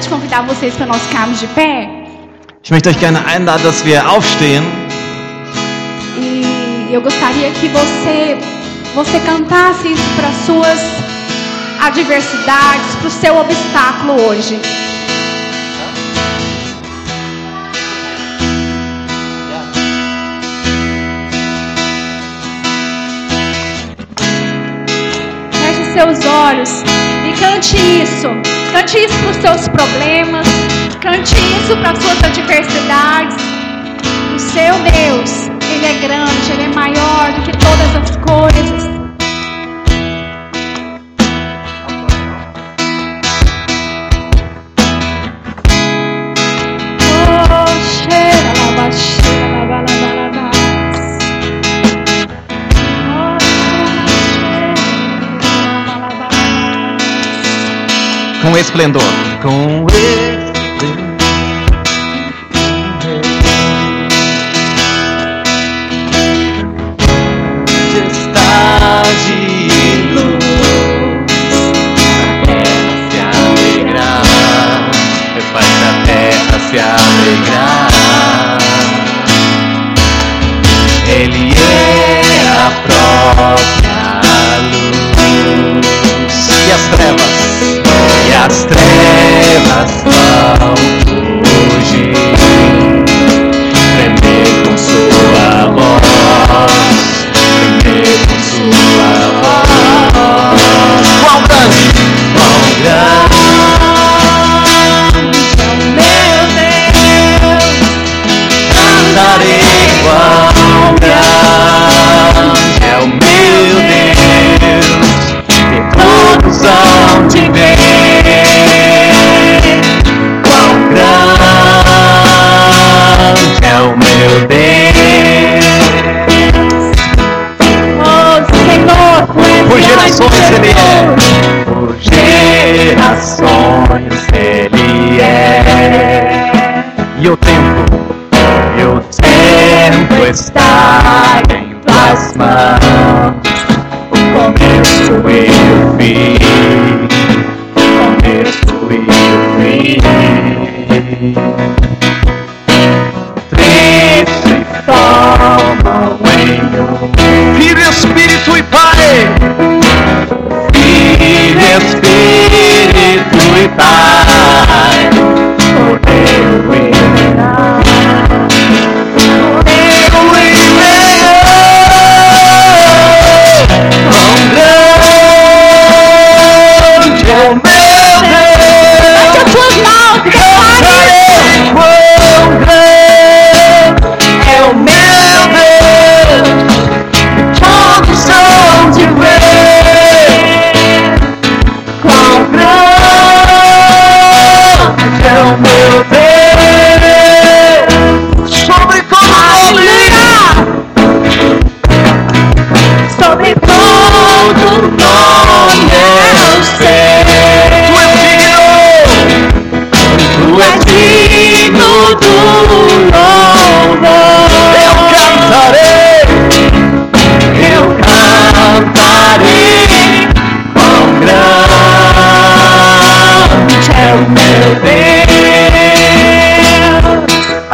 De convidar vocês para nós ficarmos de pé. Ich möchte euch gerne einladen, dass wir aufstehen. E eu gostaria que você, você cantasse isso para suas adversidades, para o seu obstáculo hoje. Feche seus olhos e cante isso. Cante isso para os seus problemas. Cante isso para as suas adversidades. O seu Deus, Ele é grande, Ele é maior do que todas as coisas. Com esplendor. Com esplendor.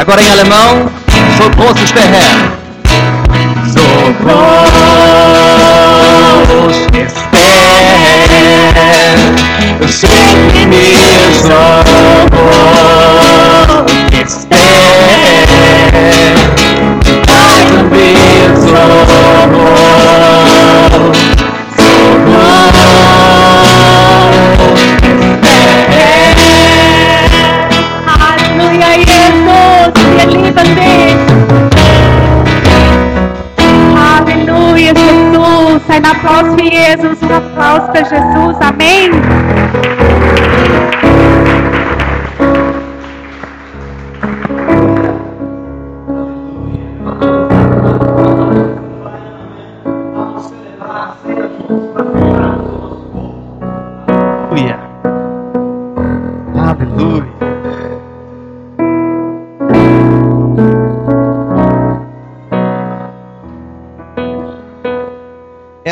Agora em alemão, so groß ist der Herr. So groß Jesus, um Applaus für Jesus. Amém.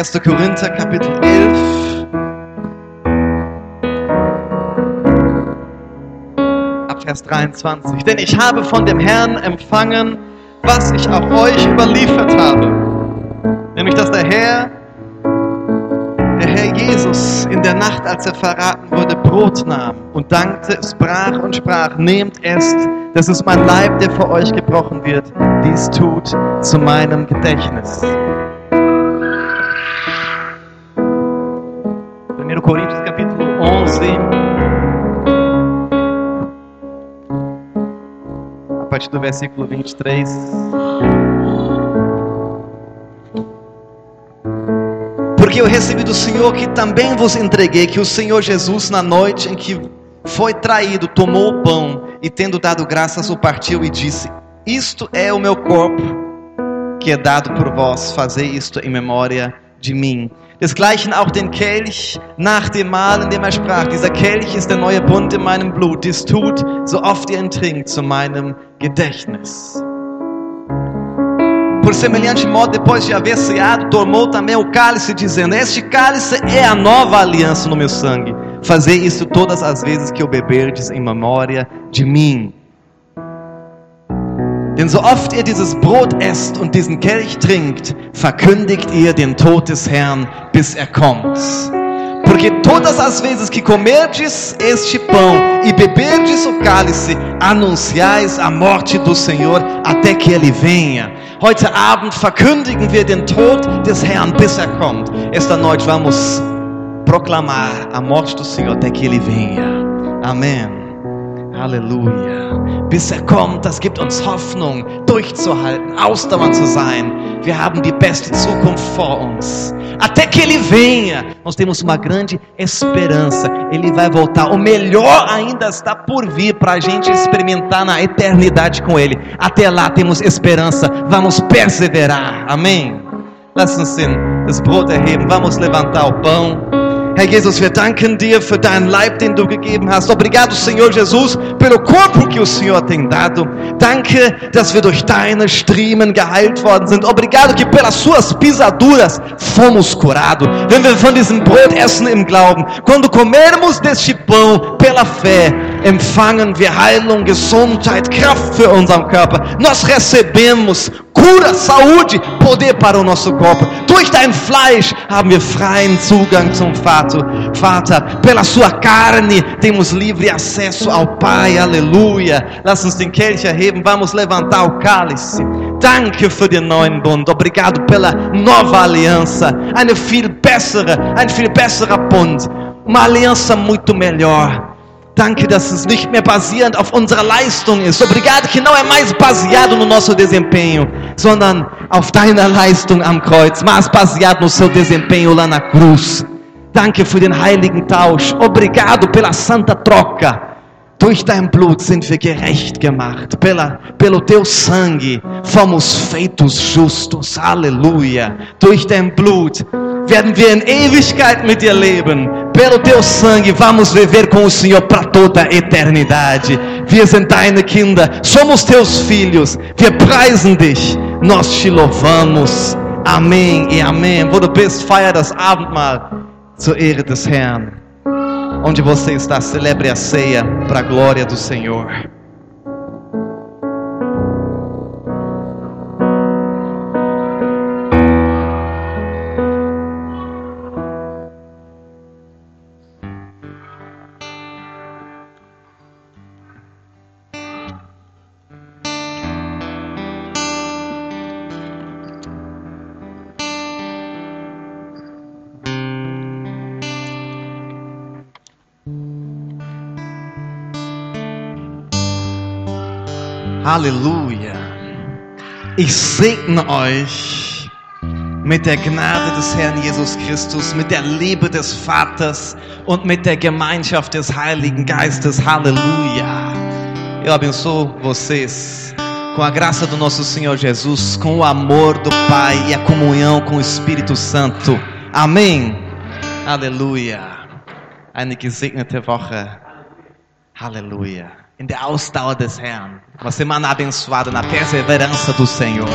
1. Korinther Kapitel 11. Ab Vers 23. Denn ich habe von dem Herrn empfangen, was ich auch euch überliefert habe. Nämlich, dass der Herr, der Herr Jesus in der Nacht, als er verraten wurde, Brot nahm und dankte, sprach und sprach, nehmt es, das ist mein Leib, der für euch gebrochen wird. Dies tut zu meinem Gedächtnis. Coríntios capítulo 11, a partir do versículo 23. Porque eu recebi do Senhor que também vos entreguei que o Senhor Jesus, na noite em que foi traído, tomou o pão e, tendo dado graças, o partiu e disse: Isto é o meu corpo, que é dado por vós, fazei isto em memória de mim. Desgleichen auch den Kelch nach dem Mahl, in dem er sprach: Dieser Kelch ist der neue Bund in meinem Blut. Dies tut, so oft ihr ihn trinkt, zu meinem Gedächtnis. Por semelhante modo, depois de haver ceado, tomou também o cálice, dizendo: Este cálice é a nova aliança no meu sangue. Fazei isso todas as vezes que o beberdes em memória de mim. Denn so oft ihr dieses Brot esst und diesen Kelch trinkt, verkündigt ihr den Tod des Herrn, bis er kommt. Porque todas as vezes que comerdes este pão e beberdes o cálice, anunciais a morte do Senhor até que ele venha. Heute Abend verkündigen wir den Tod des Herrn, bis er kommt. Esta noite vamos proclamar a morte do Senhor até que ele venha. Amém. Halleluja. Bis er kommt, das gibt uns Hoffnung, durchzuhalten, ausdauernd zu sein. Wir haben die beste Zukunft vor uns. Até que ele venha, nós temos uma grande esperança. Ele vai voltar. O melhor ainda está por vir para a gente experimentar na eternidade com ele. Até lá temos esperança. Vamos perseverar. Amém. Lass uns das Brot erheben. Vamos levantar o pão. Herr Jesus, wir danken dir für deinen Leib, den du gegeben hast. Obrigado, Senhor Jesus, pelo corpo que o Senhor tem dado. Danke, dass wir durch deine Striemen geheilt worden sind. Obrigado que pelas suas pisaduras fomos curados. Wenn wir von diesem Brot essen im Glauben, quando comermos deste pão pela fé, empfangen wir Heilung, Gesundheit, Kraft für unseren Körper. Nós recebemos cura, saúde, poder para o nosso corpo. Durch dein Fleisch haben wir freien Zugang zum Vater. Vater, pela sua carne temos livre acesso ao Pai. Aleluia. Lass uns den Kelch erheben. Vamos levantar o cálice. Danke für den neuen Bund. Obrigado pela nova aliança. Eine viel bessere, ein viel besserer Bund. Uma aliança muito melhor. Danke, dass es nicht mehr basierend auf unserer Leistung ist. Obrigado que não é mais baseado no nosso desempenho, sondern auf deiner Leistung am Kreuz, mas baseado no seu desempenho lá na cruz. Danke für den heiligen Tausch. Obrigado pela santa troca. Durch dein Blut sind wir gerecht gemacht. Pela, pelo teu sangue fomos feitos justos. Aleluia. Durch dein Blut werden wir in Ewigkeit mit dir leben. Pelo teu sangue vamos viver com o Senhor para toda a eternidade. Wir sind deine Kinder, somos teus filhos. Wir preisen dich, nós te louvamos. Amém e amém. Wo du bist, feier das Abendmahl zur Ehre des Herrn. Onde você está, celebre a ceia para a glória do Senhor. Halleluja. Ich segne euch mit der Gnade des Herrn Jesus Christus, mit der Liebe des Vaters und mit der Gemeinschaft des Heiligen Geistes. Halleluja. Eu abençoo vocês com a graça do nosso Senhor Jesus, com o amor do Pai e a comunhão com o Espírito Santo. Amém. Aleluia. Eine gesegnete Woche. Aleluia. In der Ausdauer des Herrn. Uma semana abençoada na perseverança do Senhor.